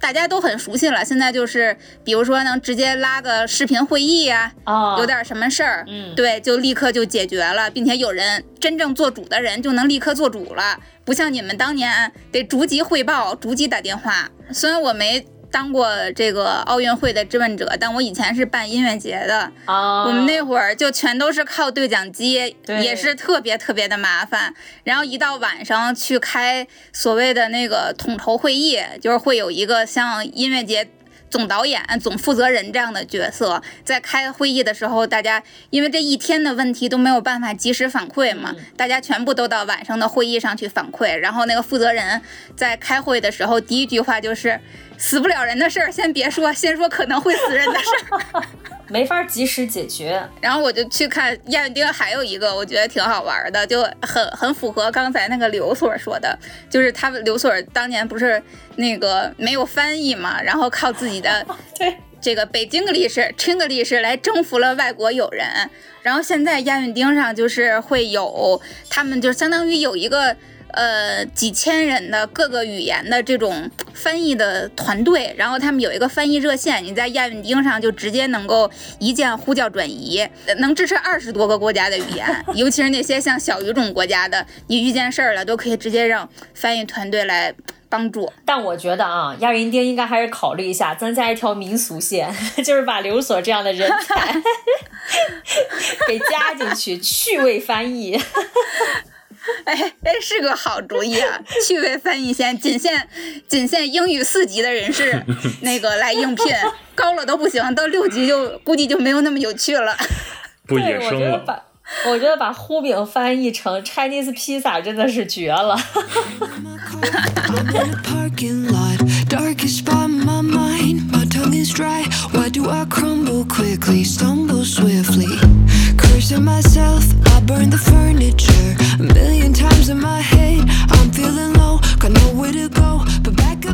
Speaker 1: 大家都很熟悉了，现在就是，比如说能直接拉个视频会议呀，有点什么事儿，
Speaker 2: 嗯，
Speaker 1: 对，就立刻就解决了，并且有人真正做主的人就能立刻做主了，不像你们当年得逐级汇报、逐级打电话。虽然我没当过这个奥运会的志愿者，但我以前是办音乐节的。
Speaker 2: 啊，
Speaker 1: 我们那会儿就全都是靠对讲机，也是特别特别的麻烦。然后一到晚上去开所谓的那个统筹会议，就是会有一个像音乐节。总导演、总负责人这样的角色，在开会议的时候，大家因为这一天的问题都没有办法及时反馈嘛，大家全部都到晚上的会议上去反馈。然后那个负责人在开会的时候，第一句话就是：“死不了人的事儿先别说，先说可能会死人的事儿。”
Speaker 2: 没法及时解决。
Speaker 1: 然后我就去看亚运丁，还有一个我觉得挺好玩的，就很很符合刚才那个刘所说的，就是他们刘所当年不是那个没有翻译嘛，然后靠自己的
Speaker 2: 对
Speaker 1: 这个北京的历史、清的历史来征服了外国友人。然后现在亚运钉上就是会有他们就相当于有一个。呃，几千人的各个语言的这种翻译的团队，然后他们有一个翻译热线，你在亚运钉上就直接能够一键呼叫转移，能支持二十多个国家的语言，尤其是那些像小语种国家的，你遇见事儿了都可以直接让翻译团队来帮助。
Speaker 2: 但我觉得啊，亚运钉应该还是考虑一下，增加一条民俗线，就是把刘所这样的人才 给加进去，趣味翻译。
Speaker 1: 哎哎，是个好主意啊！趣味翻译先仅限仅限英语四级的人士 那个来应聘，高了都不行，到六级就估计就没有那么有趣了。
Speaker 4: 不野
Speaker 2: 对，我
Speaker 4: 生了。
Speaker 2: 觉得把我觉得把呼饼翻译成 Chinese pizza 真的是绝了。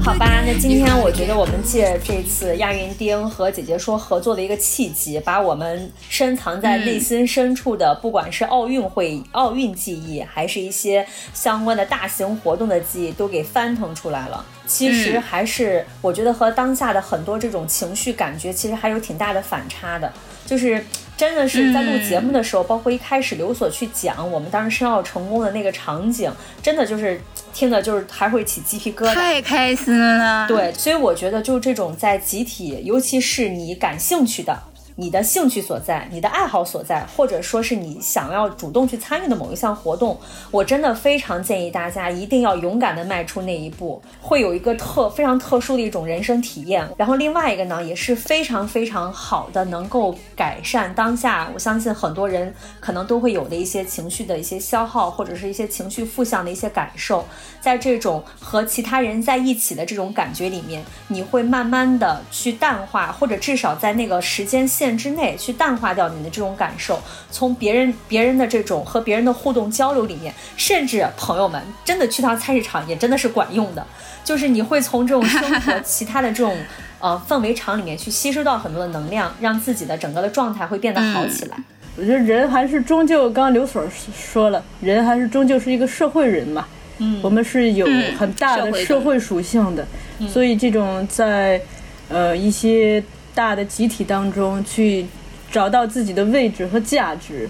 Speaker 2: 好吧，那今天我觉得我们借这次亚运丁和姐姐说合作的一个契机，把我们深藏在内心深处的，不管是奥运会、奥运记忆，还是一些相关的大型活动的记忆，都给翻腾出来了。其实还是我觉得和当下的很多这种情绪感觉，其实还有挺大的反差的，就是。真的是在录节目的时候，包括一开始刘所去讲我们当时申奥成功的那个场景，真的就是听的，就是还会起鸡皮疙瘩。
Speaker 1: 太开心了！，
Speaker 2: 对，所以我觉得就这种在集体，尤其是你感兴趣的。你的兴趣所在，你的爱好所在，或者说是你想要主动去参与的某一项活动，我真的非常建议大家一定要勇敢的迈出那一步，会有一个特非常特殊的一种人生体验。然后另外一个呢，也是非常非常好的，能够改善当下，我相信很多人可能都会有的一些情绪的一些消耗，或者是一些情绪负向的一些感受。在这种和其他人在一起的这种感觉里面，你会慢慢的去淡化，或者至少在那个时间线之内去淡化掉你的这种感受。从别人别人的这种和别人的互动交流里面，甚至朋友们真的去趟菜市场也真的是管用的，就是你会从这种生活 其他的这种呃氛围场里面去吸收到很多的能量，让自己的整个的状态会变得好起来。
Speaker 3: 我觉得人还是终究，刚刚刘所说了，人还是终究是一个社会人嘛。嗯，我们是有很大的
Speaker 1: 社会
Speaker 3: 社会属性的，所以这种在呃一些大的集体当中去找到自己的位置和价值，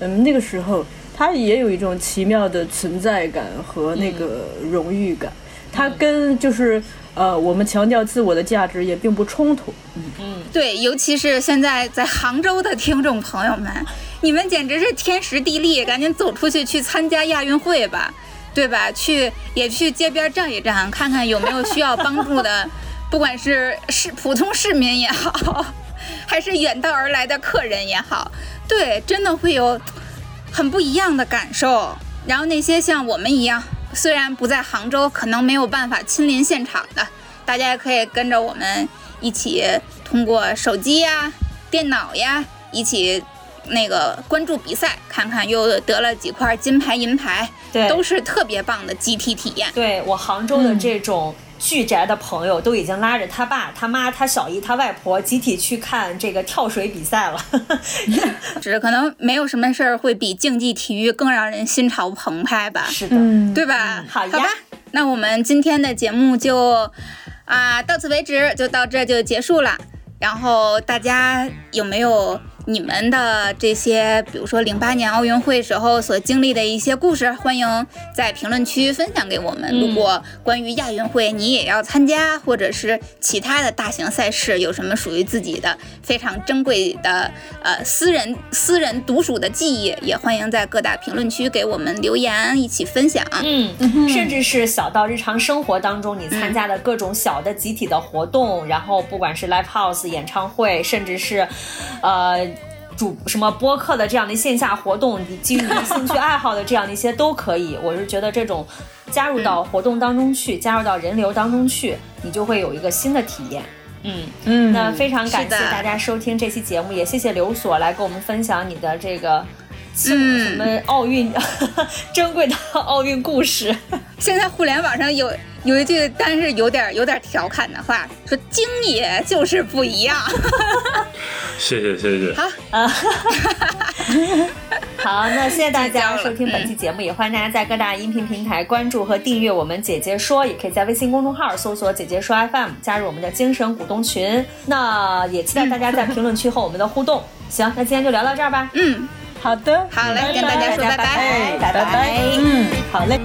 Speaker 3: 嗯，那个时候他也有一种奇妙的存在感和那个荣誉感，它跟就是呃我们强调自我的价值也并不冲突。
Speaker 1: 嗯对，尤其是现在在杭州的听众朋友们，你们简直是天时地利，赶紧走出去去参加亚运会吧，对吧？去也去街边站一站，看看有没有需要帮助的，不管是市普通市民也好，还是远道而来的客人也好，对，真的会有很不一样的感受。然后那些像我们一样，虽然不在杭州，可能没有办法亲临现场的，大家也可以跟着我们一起通过手机呀、电脑呀，一起那个关注比赛，看看又得了几块金牌、银牌，
Speaker 2: 对
Speaker 1: 都是特别棒的集体体验。
Speaker 2: 对我杭州的这种巨宅的朋友，都已经拉着他爸、他妈、他小姨、他外婆集体去看这个跳水比赛了。
Speaker 1: 只是可能没有什么事儿会比竞技体育更让人心潮澎湃吧，
Speaker 2: 是的，
Speaker 3: 嗯，
Speaker 1: 对吧？
Speaker 2: 好呀
Speaker 1: 吧，那我们今天的节目就啊到此为止，就到这就结束了。然后大家有没有你们的这些，比如说零八年奥运会时候所经历的一些故事，欢迎在评论区分享给我们。如果关于亚运会你也要参加，或者是其他的大型赛事，有什么属于自己的非常珍贵的呃私人私人独属的记忆，也欢迎在各大评论区给我们留言，一起分享。
Speaker 2: 嗯，甚至是小到日常生活当中你参加的各种小的集体的活动，然后不管是 live house 演唱会，甚至是，呃。主什么播客的这样的线下活动，你基于 兴趣爱好的这样的一些都可以。我是觉得这种加入到活动当中去，加入到人流当中去，你就会有一个新的体验。嗯
Speaker 3: 嗯，
Speaker 2: 那非常感谢大家收听这期节目，也谢谢刘所来跟我们分享你的这个。什
Speaker 1: 嗯
Speaker 2: 么奥运 珍贵的奥运故事？
Speaker 1: 现在互联网上有有一句，但是有点有点调侃的话，说经也就是不一样。
Speaker 4: 谢谢谢谢。
Speaker 1: 好，
Speaker 2: 好，那谢谢大家收听本期节目，也欢迎大家在各大音频平台关注和订阅我们“姐姐说”，也可以在微信公众号搜索“姐姐说 FM”，加入我们的精神股东群。那也期待大家在评论区和我们的互动。行，那今天就聊到这儿吧。
Speaker 1: 嗯，
Speaker 3: 好的，
Speaker 1: 好嘞，跟大家说拜拜。
Speaker 3: 哎，拜拜，嗯，好嘞。